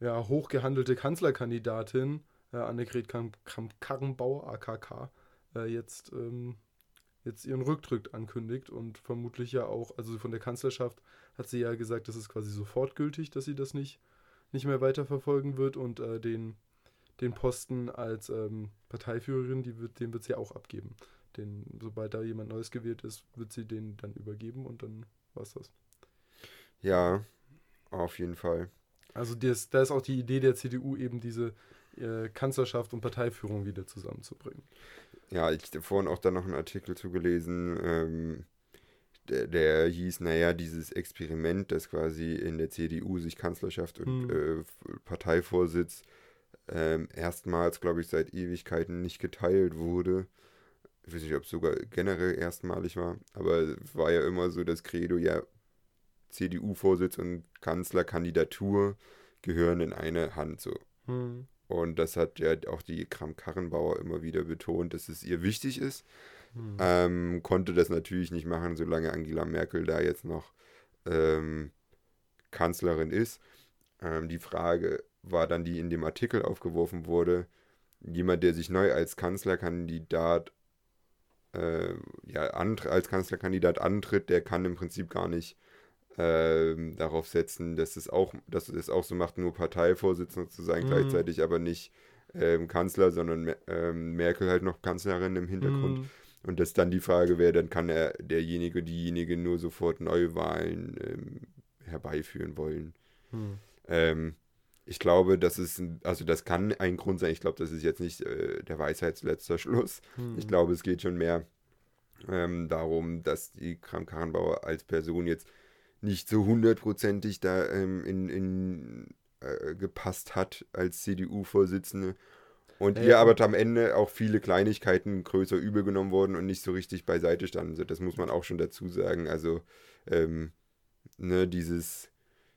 ja, hochgehandelte Kanzlerkandidatin äh, Annegret Kramp-Karrenbauer, AKK, äh, jetzt, ähm, jetzt ihren Rücktritt ankündigt und vermutlich ja auch, also von der Kanzlerschaft hat sie ja gesagt, das ist quasi sofort gültig, dass sie das nicht, nicht mehr weiterverfolgen wird und äh, den, den Posten als ähm, Parteiführerin, die wird, den wird sie ja auch abgeben. Den, sobald da jemand Neues gewählt ist, wird sie den dann übergeben und dann war's das. Ja, auf jeden Fall. Also das, da ist auch die Idee der CDU eben diese äh, Kanzlerschaft und Parteiführung wieder zusammenzubringen. Ja, ich habe vorhin auch da noch einen Artikel zugelesen, ähm, der, der hieß, naja, dieses Experiment, das quasi in der CDU sich Kanzlerschaft und Hm. äh, Parteivorsitz ähm, erstmals, glaube ich, seit Ewigkeiten nicht geteilt wurde. Ich weiß nicht, ob es sogar generell erstmalig war, aber es war ja immer so das Credo, ja, CDU-Vorsitz und Kanzlerkandidatur gehören in eine Hand so. Hm. Und das hat ja auch die Kram-Karrenbauer immer wieder betont, dass es ihr wichtig ist. Hm. Ähm, konnte das natürlich nicht machen, solange Angela Merkel da jetzt noch ähm, Kanzlerin ist. Ähm, die Frage war dann, die in dem Artikel aufgeworfen wurde, jemand, der sich neu als Kanzlerkandidat äh, ja, als Kanzlerkandidat antritt, der kann im Prinzip gar nicht ähm, darauf setzen, dass es auch, dass es auch so macht, nur Parteivorsitzender zu sein, Mhm. gleichzeitig aber nicht ähm, Kanzler, sondern ähm, Merkel halt noch Kanzlerin im Hintergrund. Mhm. Und dass dann die Frage wäre, dann kann er derjenige, diejenige nur sofort Neuwahlen ähm, herbeiführen wollen. Hm. Ähm, ich glaube, das ist, ein, also das kann ein Grund sein. Ich glaube, das ist jetzt nicht äh, der Weisheitsletzter Schluss. Hm. Ich glaube, es geht schon mehr ähm, darum, dass die Kram-Karrenbauer als Person jetzt nicht so hundertprozentig da ähm, in, in äh, gepasst hat als CDU-Vorsitzende. Und Ja, ihr aber am Ende auch viele Kleinigkeiten größer übel genommen wurden und nicht so richtig beiseite standen. Das muss man auch schon dazu sagen. Also, ähm, ne, dieses,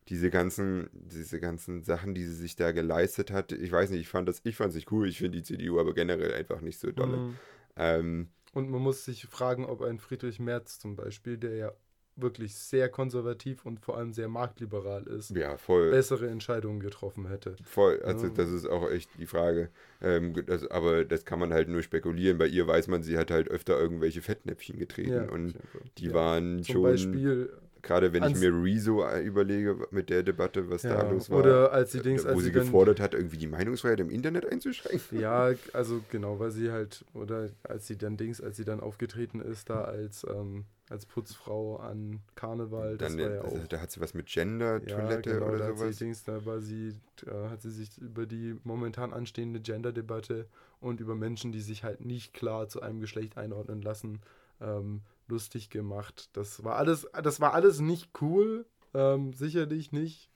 diese ganzen, diese ganzen Sachen, die sie sich da geleistet hat, ich weiß nicht, ich fand das, ich fand es nicht cool, ich finde die CDU aber generell einfach nicht so dolle. Hm. Ähm, Und man muss sich fragen, ob ein Friedrich Merz zum Beispiel, der ja wirklich sehr konservativ und vor allem sehr marktliberal ist, ja, voll. bessere Entscheidungen getroffen hätte. Voll, also Ja. das ist auch echt die Frage. Ähm, das, aber das kann man halt nur spekulieren. Bei ihr weiß man, sie hat halt öfter irgendwelche Fettnäpfchen getreten und die ja. waren zum schon, Beispiel, gerade wenn ich mir Rezo äh, überlege mit der Debatte, was da ja, los war, oder als sie Dings, wo als sie sie gefordert hat, irgendwie die Meinungsfreiheit im Internet einzuschränken. ja, also genau, weil sie halt, oder als sie dann Dings, als sie dann aufgetreten ist, da als, ähm, als Putzfrau an Karneval, das Dann, war ja also, auch da hat sie was mit Gender, Ja, genau, da oder hat sowas. sie Dings, da war sie, da hat sie sich über die momentan anstehende Gender-Debatte und über Menschen, die sich halt nicht klar zu einem Geschlecht einordnen lassen, ähm, lustig gemacht. Das war alles, das war alles nicht cool, ähm, sicherlich nicht.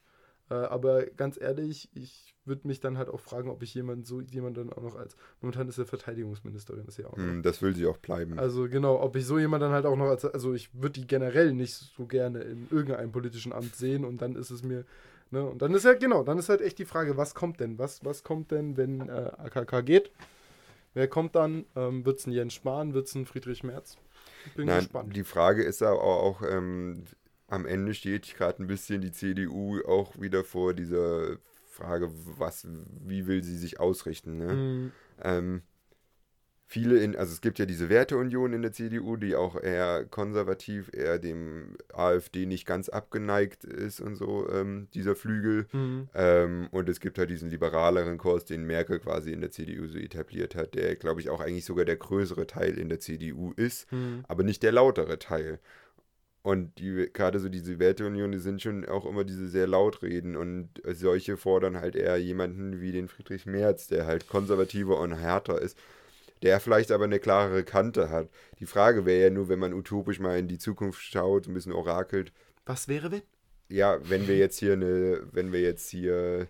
Äh, aber ganz ehrlich, ich würde mich dann halt auch fragen, ob ich jemanden so jemanden dann auch noch als momentan ist ja Verteidigungsministerin, ist ja auch. Hm, das will sie auch bleiben. Also genau, ob ich so jemand dann halt auch noch als, also ich würde die generell nicht so gerne in irgendeinem politischen Amt sehen und dann ist es mir, ne, und dann ist halt, genau, dann ist halt echt die Frage, was kommt denn, was, was kommt denn, wenn äh, AKK geht? Wer kommt dann? Ähm, wird es ein Jens Spahn, wird es ein Friedrich Merz? Ich bin Nein, gespannt. die Frage ist aber auch, ähm, am Ende steht gerade ein bisschen die CDU auch wieder vor dieser Frage, was, wie will sie sich ausrichten. Ne? Hm, Ähm, viele in, also es gibt ja diese Werteunion in der CDU, die auch eher konservativ, eher dem AfD nicht ganz abgeneigt ist und so, ähm, dieser Flügel. hm, Ähm, und es gibt halt diesen liberaleren Kurs, den Merkel quasi in der CDU so etabliert hat, der, glaube ich, auch eigentlich sogar der größere Teil in der CDU ist, hm. aber nicht der lautere Teil. Und die, gerade so diese Werteunion, die sind schon auch immer diese sehr laut reden und solche fordern halt eher jemanden wie den Friedrich Merz, der halt konservativer und härter ist, der vielleicht aber eine klarere Kante hat. Die Frage wäre ja nur, wenn man utopisch mal in die Zukunft schaut, ein bisschen orakelt, Was wäre wenn? ja, wenn wir jetzt hier eine, wenn wir jetzt hier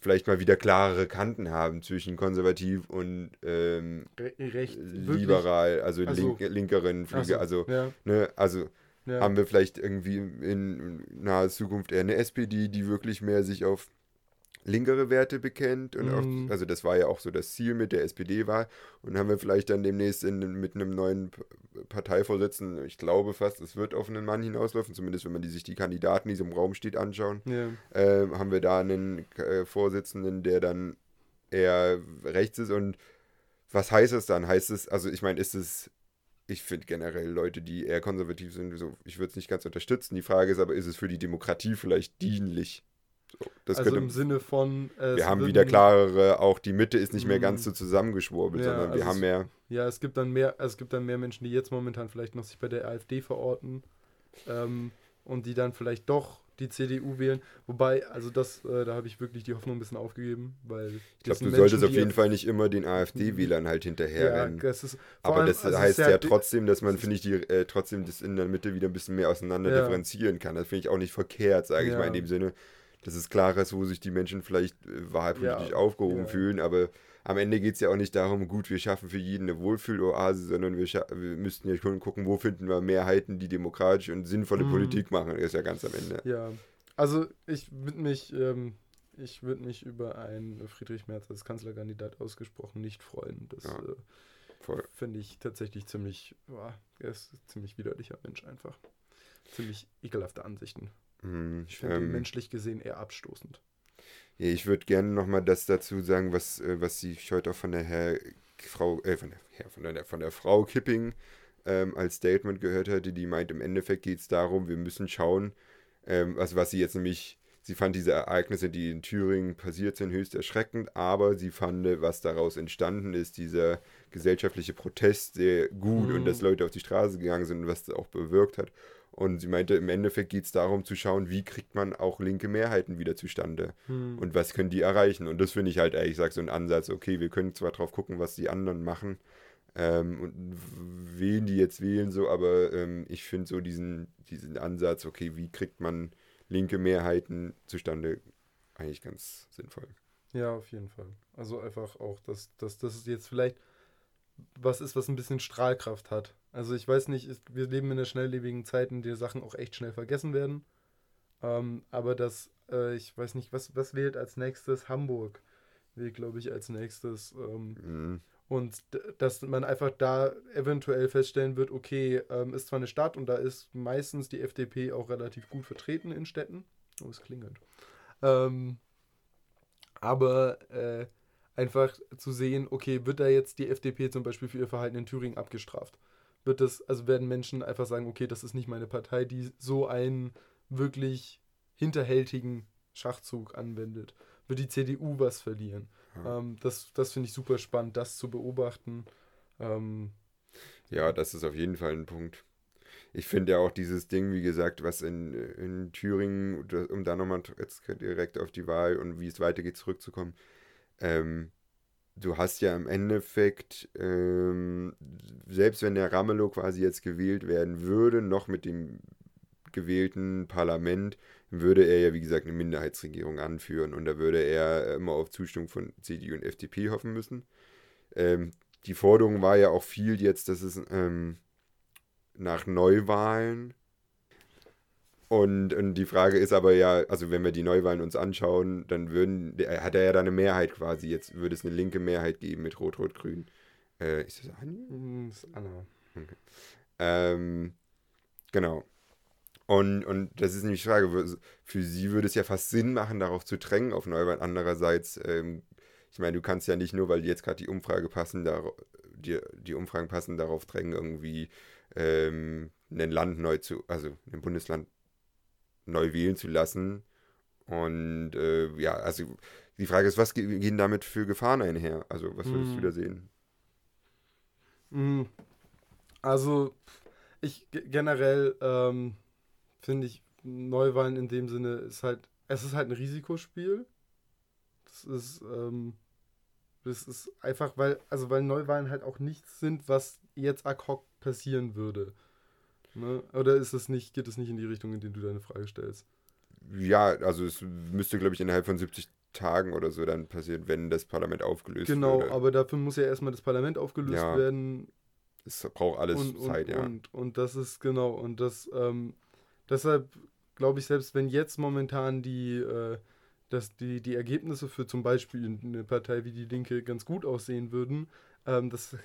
vielleicht mal wieder klarere Kanten haben zwischen konservativ und ähm, Re liberal, also, Ach so. link, linkeren Flüge, so, also, ja, ne, also ja. haben wir vielleicht irgendwie in naher Zukunft eher eine SPD, die wirklich mehr sich auf linkere Werte bekennt und Mhm. auch, also das war ja auch so das Ziel mit der SPD-Wahl und haben wir vielleicht dann demnächst in, mit einem neuen Parteivorsitzenden, ich glaube fast, es wird auf einen Mann hinauslaufen, zumindest wenn man die, sich die Kandidaten, die so im Raum steht, anschauen, ja. ähm, haben wir da einen äh, Vorsitzenden, der dann eher rechts ist und was heißt es dann? Heißt es, also ich meine, ist es, ich finde generell Leute, die eher konservativ sind, so, ich würde es nicht ganz unterstützen. Die Frage ist aber, ist es für die Demokratie vielleicht dienlich? So, das also könnte, im Sinne von. äh, wir haben würden- wieder klarere, auch die Mitte ist nicht mehr Mhm. ganz so zusammengeschwurbelt, Ja, sondern wir also haben es- mehr, Ja, es gibt dann mehr, also es gibt dann mehr Menschen, die jetzt momentan vielleicht noch sich bei der AfD verorten ähm, und die dann vielleicht doch die CDU wählen. Wobei, also das, äh, da habe ich wirklich die Hoffnung ein bisschen aufgegeben, weil ich glaube, du solltest auf jeden Fall nicht immer den AfD-Wählern halt ja, hinterherrennen. das ist, Aber allem, das also heißt ist ja, trotzdem, dass man, ist- finde ich, die, äh, trotzdem das in der Mitte wieder ein bisschen mehr auseinander Ja. differenzieren kann. Das finde ich auch nicht verkehrt, sage ich Ja. mal, in dem Sinne, dass es klar ist, wo sich die Menschen vielleicht äh, wahlpolitisch Ja, aufgehoben ja. fühlen. Aber am Ende geht es ja auch nicht darum, gut, wir schaffen für jeden eine Wohlfühloase, sondern wir, wir müssten ja schon gucken, wo finden wir Mehrheiten, die demokratisch und sinnvolle Mhm. Politik machen. Das ist ja ganz am Ende. Ja, also ich würde mich, ähm, ich würde mich über einen Friedrich Merz als Kanzlerkandidat ausgesprochen nicht freuen. Das Ja. äh, finde ich tatsächlich ziemlich, boah, er ist ein ziemlich widerlicher Mensch einfach. Ziemlich ekelhafte Ansichten. Mhm, Ich finde ihn ähm, menschlich gesehen eher abstoßend. Ja, ich würde gerne nochmal das dazu sagen, was, äh, was ich heute auch von der Herr Frau, äh, von der, Herr, von der, von der Frau Kipping ähm, als Statement gehört hatte, die meint, im Endeffekt geht es darum, wir müssen schauen, Ähm, also was sie jetzt nämlich, sie fand diese Ereignisse, die in Thüringen passiert sind, höchst erschreckend, aber sie fand, was daraus entstanden ist, dieser gesellschaftliche Protest sehr gut Mhm. und dass Leute auf die Straße gegangen sind und was das auch bewirkt hat. Und sie meinte, im Endeffekt geht es darum zu schauen, wie kriegt man auch linke Mehrheiten wieder zustande Hm. und was können die erreichen. Und das finde ich halt ehrlich gesagt so ein Ansatz, okay, wir können zwar drauf gucken, was die anderen machen ähm, und wen die jetzt wählen, so, aber ähm, ich finde so diesen, diesen Ansatz, okay, wie kriegt man linke Mehrheiten zustande, eigentlich ganz sinnvoll. Ja, auf jeden Fall. Also einfach auch, dass, dass das jetzt vielleicht was ist, was ein bisschen Strahlkraft hat. Also ich weiß nicht, ist, wir leben in einer schnelllebigen Zeit, in der Sachen auch echt schnell vergessen werden. Ähm, aber das, äh, ich weiß nicht, was, was wählt als nächstes Hamburg? Wählt, glaube ich, als nächstes. Ähm, Mhm. und dass man einfach da eventuell feststellen wird, okay, ähm, ist zwar eine Stadt und da ist meistens die FDP auch relativ gut vertreten in Städten. Oh, es klingelt. Ähm, aber äh, einfach zu sehen, okay, wird da jetzt die FDP zum Beispiel für ihr Verhalten in Thüringen abgestraft? Wird das, also werden Menschen einfach sagen, okay, das ist nicht meine Partei, die so einen wirklich hinterhältigen Schachzug anwendet? Wird die CDU was verlieren? Ja. Ähm, das das finde ich super spannend, das zu beobachten. Ähm, Ja, das ist auf jeden Fall ein Punkt. Ich finde ja auch dieses Ding, wie gesagt, was in, in Thüringen, um da nochmal jetzt direkt auf die Wahl und wie es weitergeht zurückzukommen, ähm, du hast ja im Endeffekt, ähm, selbst wenn der Ramelow quasi jetzt gewählt werden würde, noch mit dem gewählten Parlament, würde er ja, wie gesagt, eine Minderheitsregierung anführen und da würde er immer auf Zustimmung von CDU und FDP hoffen müssen. Ähm, die Forderung war ja auch viel jetzt, dass es ähm, nach Neuwahlen und, und die Frage ist aber ja, also wenn wir die Neuwahlen uns anschauen, dann würden, der, hat er ja da eine Mehrheit quasi. Jetzt würde es eine linke Mehrheit geben mit Rot-Rot-Grün. Äh, ist das Anja? mm, das ist Anna. Ähm, genau. Und, und das ist nämlich die Frage, für sie würde es ja fast Sinn machen, darauf zu drängen auf Neuwahlen. Andererseits, ähm, ich meine, du kannst ja nicht nur, weil jetzt gerade die Umfrage passen, dar- die, die Umfragen passen, darauf drängen, irgendwie ähm, ein Land neu zu, also ein Bundesland neu wählen zu lassen. Und äh, ja, also die Frage ist, was ge- gehen damit für Gefahren einher? Also was würdest Hm. du da sehen? Mm, Also, ich ge- generell ähm, finde ich Neuwahlen in dem Sinne ist halt, es ist halt ein Risikospiel. Das ist, ähm, das ist einfach, weil, also weil Neuwahlen halt auch nichts sind, was jetzt ad hoc passieren würde. Ne? Oder ist es nicht, geht es nicht in die Richtung, in die du deine Frage stellst? Ja, also es müsste, glaube ich, innerhalb von 70 Tagen oder so dann passieren, wenn das Parlament aufgelöst Genau, würde. aber dafür muss ja erstmal das Parlament aufgelöst Ja, werden. Es braucht alles und, und, Zeit, ja. Und, und das ist genau, und das, ähm, deshalb glaube ich, selbst wenn jetzt momentan die, äh, dass die, die Ergebnisse für zum Beispiel eine Partei wie die Linke ganz gut aussehen würden, ähm, das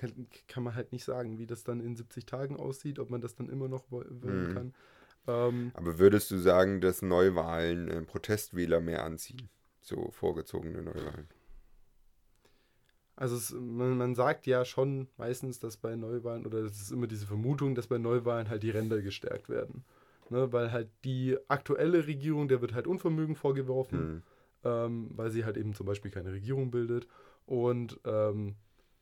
kann man halt nicht sagen, wie das dann in 70 Tagen aussieht, ob man das dann immer noch wollen Mhm. kann. Ähm, Aber würdest du sagen, dass Neuwahlen äh, Protestwähler mehr anziehen? So vorgezogene Neuwahlen. Also es, man, man sagt ja schon meistens, dass bei Neuwahlen, oder es ist immer diese Vermutung, dass bei Neuwahlen halt die Ränder gestärkt werden. Ne, weil halt die aktuelle Regierung, der wird halt Unvermögen vorgeworfen, Hm. ähm, weil sie halt eben zum Beispiel keine Regierung bildet. Und ähm,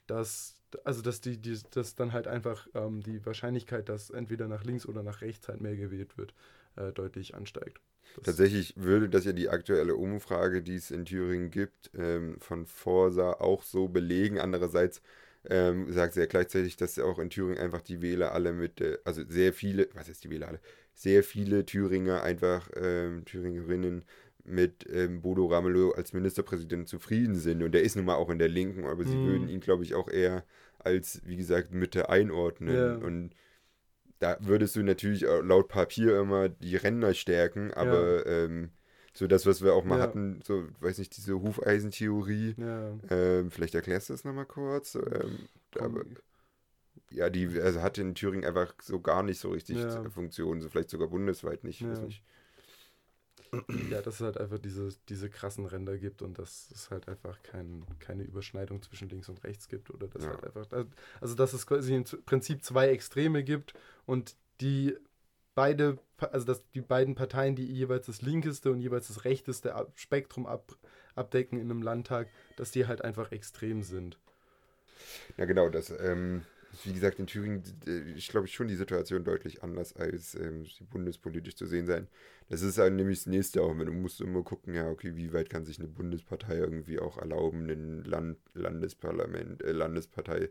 dass, also dass die, die, dass dann halt einfach ähm, die Wahrscheinlichkeit, dass entweder nach links oder nach rechts halt mehr gewählt wird, äh, deutlich ansteigt. Das- Tatsächlich würde das ja die aktuelle Umfrage, die es in Thüringen gibt, ähm, von Forsa auch so belegen. Andererseits ähm, sagt sie ja gleichzeitig, dass auch in Thüringen einfach die Wähler alle mit, äh, also sehr viele, was heißt die Wähler alle? Sehr viele Thüringer, einfach ähm, Thüringerinnen mit ähm, Bodo Ramelow als Ministerpräsident zufrieden sind. Und der ist nun mal auch in der Linken, aber sie Mhm. würden ihn, glaube ich, auch eher als, wie gesagt, Mitte einordnen. Ja. Und da würdest du natürlich laut Papier immer die Ränder stärken, aber ähm, so das, was wir auch mal Ja. hatten, so, weiß nicht, diese Hufeisentheorie, ähm, vielleicht erklärst du das nochmal kurz. Ähm, aber, ja, die also hat in Thüringen einfach so gar nicht so richtig Ja. Funktion, so vielleicht sogar bundesweit nicht, ich weiß nicht. Ja, dass es halt einfach diese, diese krassen Ränder gibt und dass es halt einfach kein, keine Überschneidung zwischen links und rechts gibt oder dass Ja. halt einfach, also dass es quasi im Prinzip zwei Extreme gibt und die beide, also dass die beiden Parteien, die jeweils das linkeste und jeweils das rechteste Spektrum ab, abdecken in einem Landtag, dass die halt einfach extrem sind. Ja, genau, das, ähm, wie gesagt, in Thüringen, ich glaube schon die Situation deutlich anders als ähm, bundespolitisch zu sehen sein. Das ist halt nämlich das nächste auch, du musst immer gucken, ja, okay, wie weit kann sich eine Bundespartei irgendwie auch erlauben, ein Land, Landesparlament, äh, Landespartei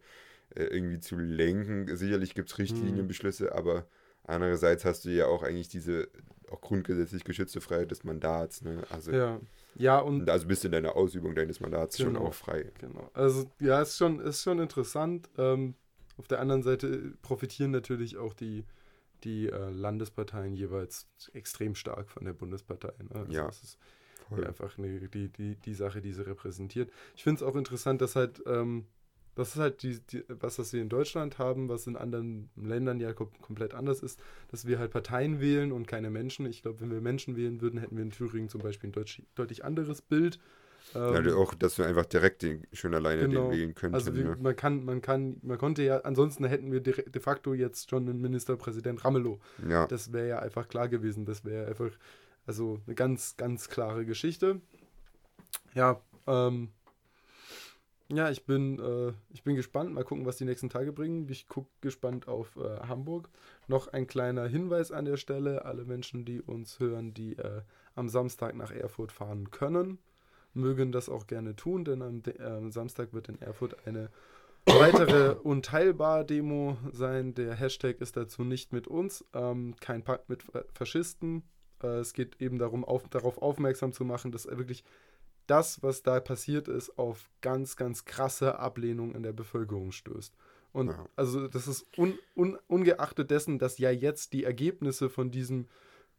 äh, irgendwie zu lenken. Sicherlich gibt es Richtlinienbeschlüsse, mhm. aber andererseits hast du ja auch eigentlich diese auch grundgesetzlich geschützte Freiheit des Mandats. Ne? Also, ja. Ja, und, also bist du in deiner Ausübung deines Mandats genau, schon auch frei. Genau. Also ja, ist schon, ist schon interessant. Ähm, auf der anderen Seite profitieren natürlich auch die, die äh, Landesparteien jeweils extrem stark von der Bundespartei. Ne? Also ja. Das ist voll. einfach eine, die, die, die Sache, die sie repräsentiert. Ich finde es auch interessant, dass halt ähm, das ist halt die, die, was, was wir in Deutschland haben, was in anderen Ländern ja kom komplett anders ist, dass wir halt Parteien wählen und keine Menschen. Ich glaube, wenn wir Menschen wählen würden, hätten wir in Thüringen zum Beispiel ein deutlich anderes Bild. Ähm, ja, auch, dass wir einfach direkt den, schon alleine genau. den wählen könnten. Also wir, ja. man kann, man kann, man konnte ja, ansonsten hätten wir de, de facto jetzt schon einen Ministerpräsident Ramelow. Ja. Das wäre ja einfach klar gewesen. Das wäre einfach, also eine ganz, ganz klare Geschichte. Ja, ähm, ja, ich bin, äh, ich bin gespannt. Mal gucken, was die nächsten Tage bringen. Ich gucke gespannt auf äh, Hamburg. Noch ein kleiner Hinweis an der Stelle. Alle Menschen, die uns hören, die äh, am Samstag nach Erfurt fahren können, mögen das auch gerne tun, denn am äh, Samstag wird in Erfurt eine weitere Unteilbar-Demo sein. Der Hashtag ist dazu nicht mit uns, ähm, kein Pakt mit Faschisten. Äh, es geht eben darum, auf, darauf aufmerksam zu machen, dass wirklich das, was da passiert ist, auf ganz, ganz krasse Ablehnung in der Bevölkerung stößt. Und ja. also das ist un, un, ungeachtet dessen, dass ja jetzt die Ergebnisse von diesem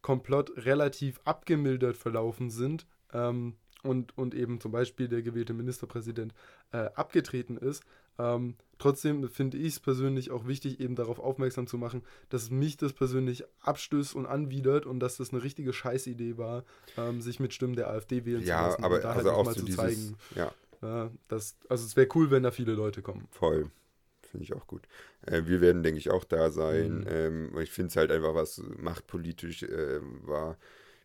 Komplott relativ abgemildert verlaufen sind ähm, und, und eben zum Beispiel der gewählte Ministerpräsident äh, abgetreten ist, ähm, trotzdem finde ich es persönlich auch wichtig, eben darauf aufmerksam zu machen, dass mich das persönlich abstößt und anwidert und dass das eine richtige Scheißidee war, ähm, sich mit Stimmen der AfD wählen ja, zu lassen. aber und da also halt auch mal so zu dieses, zeigen. Ja. Äh, dass, also es wäre cool, wenn da viele Leute kommen. Voll. Finde ich auch gut. Äh, wir werden, denke ich, auch da sein. Mhm. Ähm, ich finde es halt einfach, was machtpolitisch äh, war,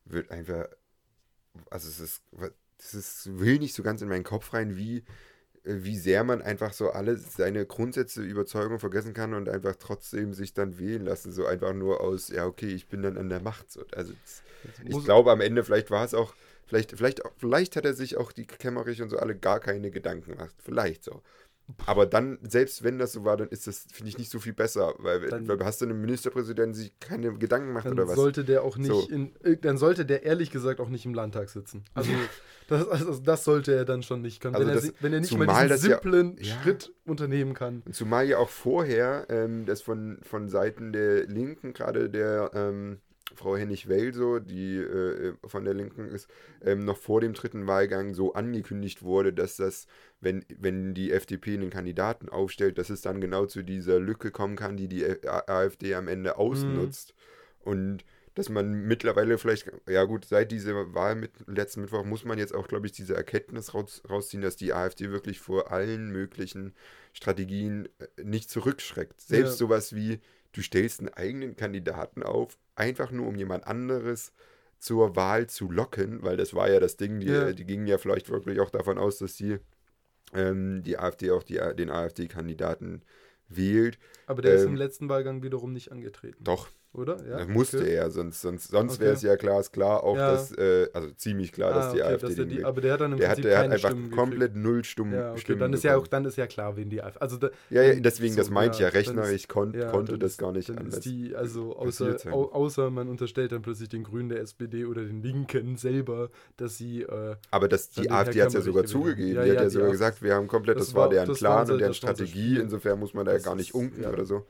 wird einfach, also es ist, das ist, will nicht so ganz in meinen Kopf rein, wie äh, wie sehr man einfach so alle seine Grundsätze, Überzeugung vergessen kann und einfach trotzdem sich dann wählen lassen. So einfach nur aus, ja, okay, ich bin dann an der Macht. So. Also das, ich glaube am Ende, vielleicht war es auch, vielleicht, vielleicht, vielleicht hat er sich auch die Kämmerich und so alle gar keine Gedanken gemacht. Vielleicht so. Aber dann, selbst wenn das so war, dann ist das, finde ich, nicht so viel besser, weil, dann, weil hast du einen Ministerpräsidenten, der sich keine Gedanken macht oder was? sollte der auch nicht so. in, äh, dann sollte der ehrlich gesagt auch nicht im Landtag sitzen. Also das, also das sollte er dann schon nicht können. Also wenn, das, er, wenn er nicht mal diesen simplen ja, Schritt ja. unternehmen kann. Zumal ja auch vorher ähm, das von, von Seiten der Linken, gerade der ähm, Frau Hennig-Well so, die äh, von der Linken ist, ähm, noch vor dem dritten Wahlgang so angekündigt wurde, dass das, wenn, wenn die FDP einen Kandidaten aufstellt, dass es dann genau zu dieser Lücke kommen kann, die die AfD am Ende ausnutzt. Mhm. Und dass man mittlerweile vielleicht, ja gut, seit dieser Wahl mit letzten Mittwoch muss man jetzt auch, glaube ich, diese Erkenntnis raus, rausziehen, dass die AfD wirklich vor allen möglichen Strategien äh, nicht zurückschreckt. Selbst ja. sowas wie, du stellst einen eigenen Kandidaten auf, einfach nur um jemand anderes zur Wahl zu locken, weil das war ja das Ding, die, ja. die gingen ja vielleicht wirklich auch davon aus, dass die, ähm, die AfD auch die, den AfD-Kandidaten wählt. Aber der ähm, ist im letzten Wahlgang wiederum nicht angetreten. Doch, oder? Ja, das musste okay. er, sonst, sonst, sonst okay. wäre es ja klar, ist klar, auch ja. dass, äh, also ziemlich klar, dass ah, die AfD dass die, Aber der hat dann im der Prinzip hat, der hat einfach Stimmen komplett gekriegt. null Stimmen. Ja, okay. Stimmen dann ist ja auch, dann ist ja klar, wen die AfD. Also da, ja, ja, deswegen, so, das meinte ich ja, rechnerisch kon konnte das gar nicht anders. Die, also außer, au, außer man unterstellt dann plötzlich den Grünen der SPD oder den Linken selber, dass sie. Äh, aber das, die AfD hat es ja sogar zugegeben. die hat ja sogar gesagt, wir haben komplett, das war deren Plan und deren Strategie, insofern muss man da ja gar nicht unken oder so.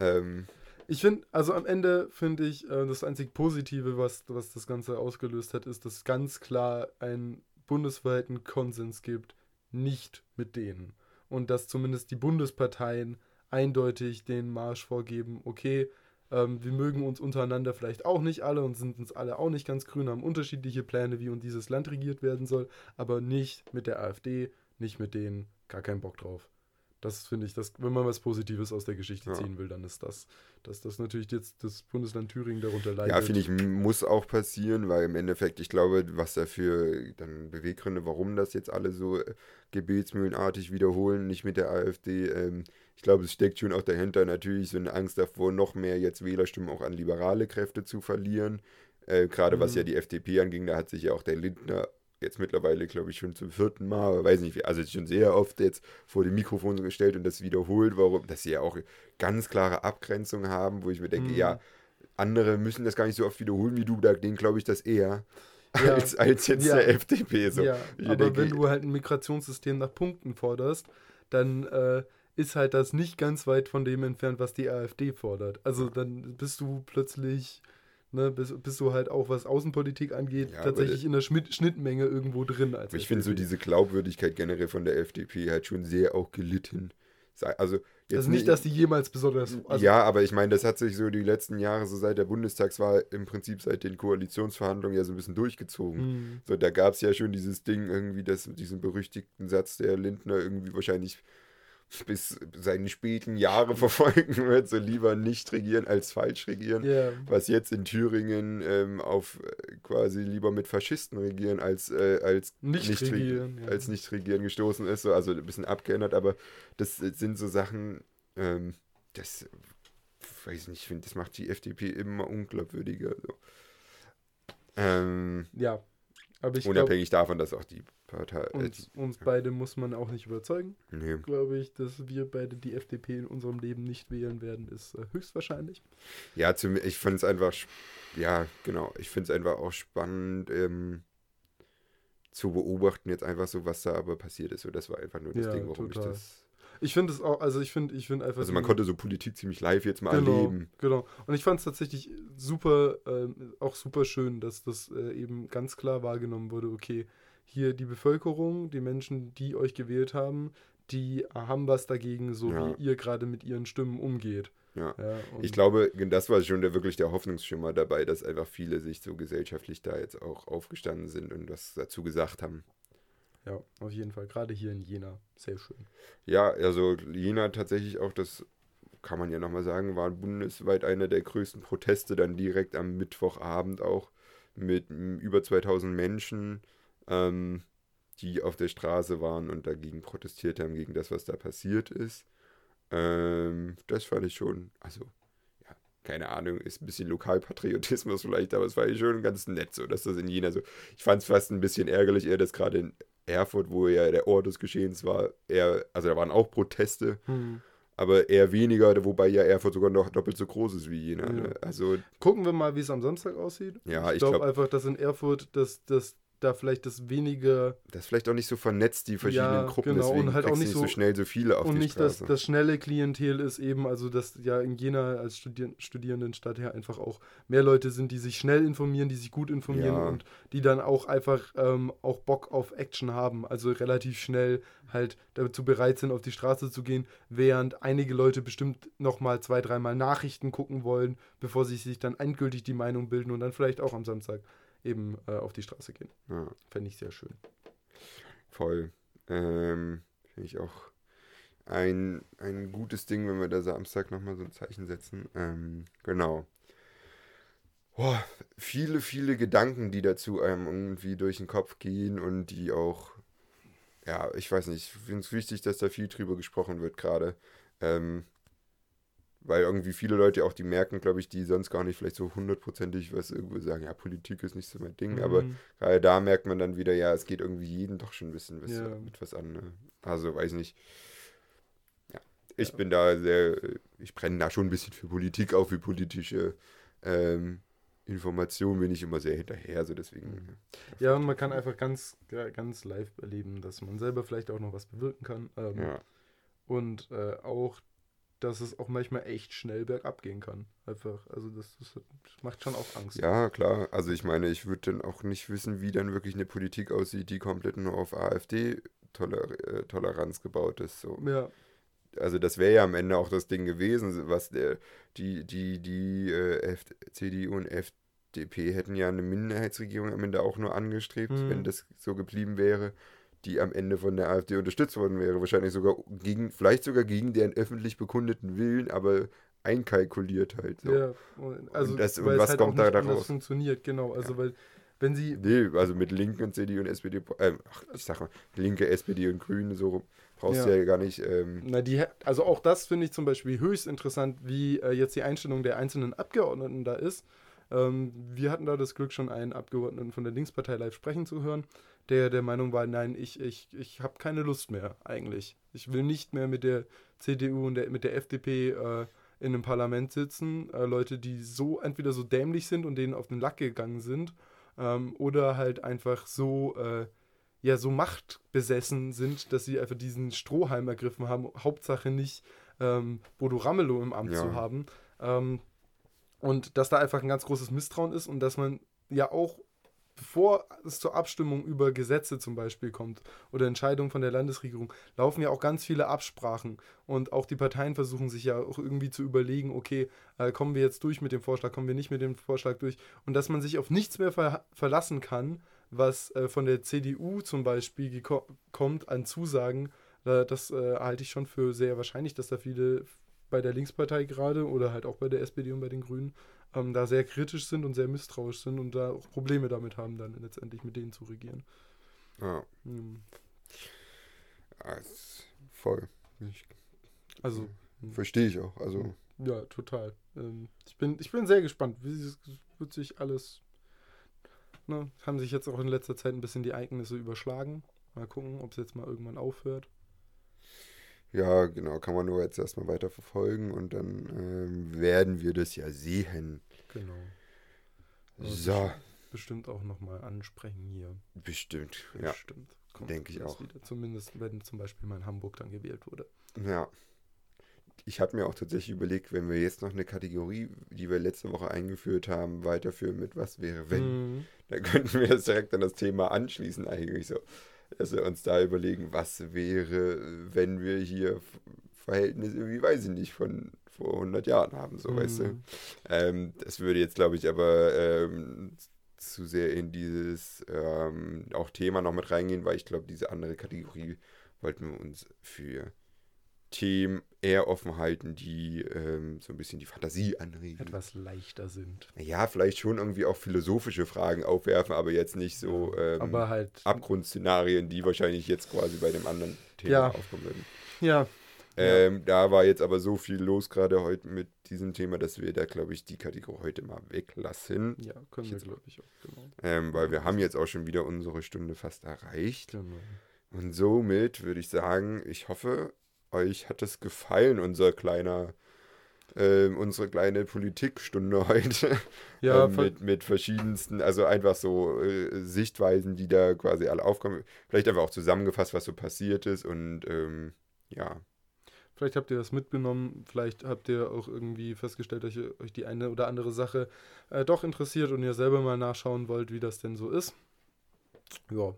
Ähm, ich finde, also am Ende finde ich, äh, das einzig Positive, was, was das Ganze ausgelöst hat, ist, dass ganz klar einen bundesweiten Konsens gibt, nicht mit denen. Und dass zumindest die Bundesparteien eindeutig den Marsch vorgeben, okay, ähm, wir mögen uns untereinander vielleicht auch nicht alle und sind uns alle auch nicht ganz grün, haben unterschiedliche Pläne, wie uns dieses Land regiert werden soll, aber nicht mit der AfD, nicht mit denen, gar keinen Bock drauf. Das finde ich, das, wenn man was Positives aus der Geschichte Ja. ziehen will, dann ist das, dass das natürlich jetzt das Bundesland Thüringen darunter leidet. Ja, finde ich, muss auch passieren, weil im Endeffekt, ich glaube, was dafür dann Beweggründe, warum das jetzt alle so äh, gebetsmühlenartig wiederholen, nicht mit der AfD, ähm, ich glaube, es steckt schon auch dahinter natürlich so eine Angst davor, noch mehr jetzt Wählerstimmen auch an liberale Kräfte zu verlieren. Äh, Gerade was Mhm. ja die FDP anging, da hat sich ja auch der Lindner jetzt mittlerweile, glaube ich, schon zum vierten Mal, weiß nicht, wie- also schon sehr oft jetzt vor dem Mikrofon so gestellt und das wiederholt, warum, dass sie ja auch ganz klare Abgrenzung haben, wo ich mir denke, Mhm. ja, andere müssen das gar nicht so oft wiederholen wie du, da denen glaube ich das eher, Ja. als, als jetzt Ja. der FDP. So. ja, aber denke, wenn du halt ein Migrationssystem nach Punkten forderst, dann äh, ist halt das nicht ganz weit von dem entfernt, was die AfD fordert. Also dann bist du plötzlich, ne, bist, bist du halt auch, was Außenpolitik angeht, Ja, tatsächlich in der Schmidt Schnittmenge irgendwo drin. Als Aber ich finde so diese Glaubwürdigkeit generell von der FDP hat schon sehr auch gelitten. Also Also nicht, dass die jemals besonders. Also, ja, aber ich meine, das hat sich so die letzten Jahre, so seit der Bundestagswahl, im Prinzip seit den Koalitionsverhandlungen ja so ein bisschen durchgezogen. hm, So, da gab es ja schon dieses Ding irgendwie, das, diesen berüchtigten Satz, der Lindner irgendwie wahrscheinlich bis seine späten Jahre verfolgen wird, so lieber nicht regieren als falsch regieren. ja. Was jetzt in Thüringen ähm, auf äh, quasi lieber mit Faschisten regieren als, äh, als Nicht regi- regieren, ja. als nicht regieren gestoßen ist, so, also ein bisschen abgeändert, aber das sind so Sachen, ähm, das weiß ich nicht, ich finde, das macht die FDP immer unglaubwürdiger. So. Ähm, Ja. Aber ich unabhängig davon, dass auch die Partei. Äh, uns, uns beide muss man auch nicht überzeugen. nee. Glaube ich, dass wir beide die FDP in unserem Leben nicht wählen werden, ist äh, höchstwahrscheinlich. Ja, zum, ich finde es einfach, ja, genau, ich finde es einfach auch spannend ähm, zu beobachten, jetzt einfach so, was da aber passiert ist. So, das war einfach nur das Ja, Ding, warum total. ich das. Ich finde es auch, also ich finde, ich finde einfach. Also man konnte so Politik ziemlich live jetzt mal genau, erleben. Genau. Und ich fand es tatsächlich super, ähm, auch super schön, dass das äh, eben ganz klar wahrgenommen wurde, okay, hier die Bevölkerung, die Menschen, die euch gewählt haben, die haben was dagegen, so Ja. wie ihr gerade mit ihren Stimmen umgeht. Ja. Ja, Ich glaube, das war schon der, wirklich der Hoffnungsschimmer dabei, dass einfach viele sich so gesellschaftlich da jetzt auch aufgestanden sind und was dazu gesagt haben. Ja, auf jeden Fall. Gerade hier in Jena. Sehr schön. Ja, also Jena tatsächlich auch, das kann man ja nochmal sagen, war bundesweit einer der größten Proteste, dann direkt am Mittwochabend auch mit über 2000 Menschen, ähm, die auf der Straße waren und dagegen protestiert haben, gegen das, was da passiert ist. Ähm, das fand ich schon, also, ja, keine Ahnung, ist ein bisschen Lokalpatriotismus vielleicht, aber es war schon ganz nett so, dass das in Jena so, ich fand es fast ein bisschen ärgerlich, eher das gerade in Erfurt, wo ja der Ort des Geschehens war, eher, also da waren auch Proteste, Hm. aber eher weniger, wobei ja Erfurt sogar noch doppelt so groß ist wie Jena. Ja. Ne? Also, Gucken wir mal, wie es am Samstag aussieht. Ja, ich ich glaube glaub- einfach, dass in Erfurt, dass, dass da vielleicht das weniger das ist vielleicht auch nicht so vernetzt, die verschiedenen Ja, Gruppen, genau, deswegen und halt auch nicht so so- schnell so viele auf und die nicht das, Straße. das schnelle Klientel ist eben, also dass ja in Jena als Studier Studierendenstadt her einfach auch mehr Leute sind, die sich schnell informieren, die sich gut informieren Ja. und die dann auch einfach ähm, auch Bock auf Action haben, also relativ schnell halt dazu bereit sind, auf die Straße zu gehen, während einige Leute bestimmt nochmal zwei, dreimal Nachrichten gucken wollen, bevor sie sich dann endgültig die Meinung bilden und dann vielleicht auch am Samstag eben äh, auf die Straße gehen. ja, Fände ich sehr schön. voll. Ähm, Finde ich auch ein, ein gutes Ding, wenn wir da Samstag nochmal so ein Zeichen setzen. Ähm, genau. Boah, viele, viele Gedanken, die dazu einem irgendwie durch den Kopf gehen und die auch, ja, ich weiß nicht, ich finde es wichtig, dass da viel drüber gesprochen wird gerade. Ähm, weil irgendwie viele Leute auch, die merken, glaube ich, die sonst gar nicht vielleicht so hundertprozentig was irgendwo sagen, ja, Politik ist nicht so mein Ding, aber Mhm. gerade da merkt man dann wieder, ja, es geht irgendwie jeden doch schon ein bisschen was, Ja. mit was an. Ne? Also, weiß nicht. Ja, ich Ja. bin da sehr, ich brenne da schon ein bisschen für Politik, auch für politische ähm, Informationen bin ich immer sehr hinterher, so deswegen. Ja, und man kann einfach ganz, ja, ganz live erleben, dass man selber vielleicht auch noch was bewirken kann. Ähm, Ja, Und äh, auch, dass es auch manchmal echt schnell bergab gehen kann. Einfach. Also das, das macht schon auch Angst. ja, klar. Also ich meine, ich würde dann auch nicht wissen, wie dann wirklich eine Politik aussieht, die komplett nur auf AfD-Toleranz gebaut ist. So. Ja, also das wäre ja am Ende auch das Ding gewesen, was der, die, die, die äh, CDU und FDP hätten ja eine Minderheitsregierung am Ende auch nur angestrebt, Mhm. wenn das so geblieben wäre. Die am Ende von der AfD unterstützt worden wäre. Wahrscheinlich sogar gegen, vielleicht sogar gegen deren öffentlich bekundeten Willen, aber einkalkuliert halt. So. Ja, also und das, und was halt kommt da daraus? funktioniert, genau. Also weil wenn sie Nee, also mit Linken und CDU und SPD, äh, ach, ich sag mal, Linke, SPD und Grüne, so brauchst du Ja. ja gar nicht. Ähm, Na, die, also auch das finde ich zum Beispiel höchst interessant, wie äh, jetzt die Einstellung der einzelnen Abgeordneten da ist. Ähm, wir hatten da das Glück, schon einen Abgeordneten von der Linkspartei live sprechen zu hören, der der Meinung war, nein, ich, ich, ich habe keine Lust mehr eigentlich. Ich will nicht mehr mit der CDU und der, mit der FDP äh, in einem Parlament sitzen. Äh, Leute, die so entweder so dämlich sind und denen auf den Lack gegangen sind ähm, oder halt einfach so äh, ja so machtbesessen sind, dass sie einfach diesen Strohhalm ergriffen haben. Hauptsache nicht ähm, Bodo Ramelow im Amt Ja. zu haben. Ähm, und dass da einfach ein ganz großes Misstrauen ist und dass man ja auch, bevor es zur Abstimmung über Gesetze zum Beispiel kommt oder Entscheidungen von der Landesregierung, laufen ja auch ganz viele Absprachen. Und auch die Parteien versuchen sich ja auch irgendwie zu überlegen, okay, äh, kommen wir jetzt durch mit dem Vorschlag, kommen wir nicht mit dem Vorschlag durch. Und dass man sich auf nichts mehr ver verlassen kann, was äh, von der CDU zum Beispiel kommt an Zusagen, äh, das äh, halte ich schon für sehr wahrscheinlich, dass da viele bei der Linkspartei gerade oder halt auch bei der SPD und bei den Grünen ähm, da sehr kritisch sind und sehr misstrauisch sind und da auch Probleme damit haben, dann letztendlich mit denen zu regieren. ja, Hm. ja, voll. Ich, Also, Verstehe ich auch. Also, ja, total. Ähm, ich, bin, ich bin sehr gespannt, wie es wird sich alles. Ne, haben sich jetzt auch in letzter Zeit ein bisschen die Ereignisse überschlagen. Mal gucken, ob es jetzt mal irgendwann aufhört. Ja, genau, kann man nur jetzt erstmal weiter verfolgen und dann ähm, werden wir das ja sehen. Genau. Aber So, Bestimmt auch nochmal ansprechen hier. bestimmt. Ja, Bestimmt. Kommt denke ich das auch. Wieder. Zumindest, wenn zum Beispiel mal in Hamburg dann gewählt wurde. ja. Ich habe mir auch tatsächlich überlegt, wenn wir jetzt noch eine Kategorie, die wir letzte Woche eingeführt haben, weiterführen mit was wäre, wenn. Mhm. Da könnten wir jetzt direkt an das Thema anschließen, eigentlich so. Dass wir uns da überlegen, was wäre, wenn wir hier Verhältnisse, wie weiß ich nicht, von vor 100 Jahren haben, so weißt du. Mhm. Ähm, das würde jetzt, glaube ich, aber ähm, zu sehr in dieses ähm, auch Thema noch mit reingehen, weil ich glaube, diese andere Kategorie wollten wir uns für Themen eher offen halten, die ähm, so ein bisschen die Fantasie anregen. Etwas leichter sind. Ja, vielleicht schon irgendwie auch philosophische Fragen aufwerfen, aber jetzt nicht so ähm, Aber halt. Abgrundszenarien, die wahrscheinlich jetzt quasi bei dem anderen Thema Ja. aufkommen würden. Ja. Ähm, Da war jetzt aber so viel los gerade heute mit diesem Thema, dass wir da, glaube ich, die Kategorie heute mal weglassen. Ja, können wir, glaube ich, auch. Genau. Ähm, weil wir haben jetzt auch schon wieder unsere Stunde fast erreicht. genau. Und somit würde ich sagen, ich hoffe, euch hat es gefallen, unser kleiner, ähm, unsere kleine Politikstunde heute. Ja, ähm, mit, mit verschiedensten, also einfach so äh, Sichtweisen, die da quasi alle aufkommen. Vielleicht einfach auch zusammengefasst, was so passiert ist und ähm, ja. Vielleicht habt ihr das mitgenommen, vielleicht habt ihr auch irgendwie festgestellt, dass ihr- euch die eine oder andere Sache äh, doch interessiert und ihr selber mal nachschauen wollt, wie das denn so ist. Ja,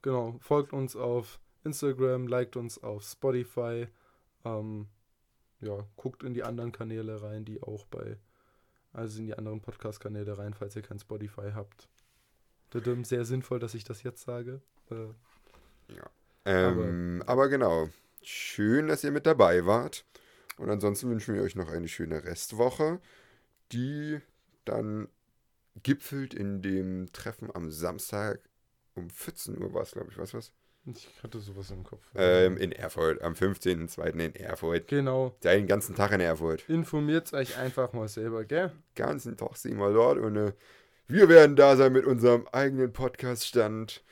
genau. Folgt uns auf Instagram, liked uns auf Spotify. Ähm, ja, guckt in die anderen Kanäle rein, die auch bei, also in die anderen Podcast-Kanäle rein, falls ihr kein Spotify habt. Dadum, Sehr sinnvoll, dass ich das jetzt sage. Äh, Ähm, aber, genau. Schön, dass ihr mit dabei wart. Und ansonsten wünschen wir euch noch eine schöne Restwoche, die dann gipfelt in dem Treffen am Samstag um 14 Uhr war es, glaube ich, was was? Ich hatte sowas im Kopf. Ähm, in Erfurt, am 15.02. in Erfurt. genau. Den ganzen Tag in Erfurt. Informiert euch einfach mal selber, gell? ganzen Tag sind wir dort und äh, wir werden da sein mit unserem eigenen Podcast-Stand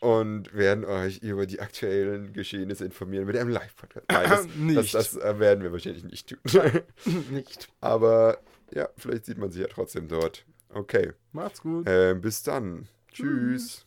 und werden euch über die aktuellen Geschehnisse informieren mit einem Live-Podcast. Nein, das, Nicht. Das, das äh, werden wir wahrscheinlich nicht tun. Nicht. Aber ja, vielleicht sieht man sich ja trotzdem dort. Okay, Macht's gut. ähm, bis dann. Tschüss.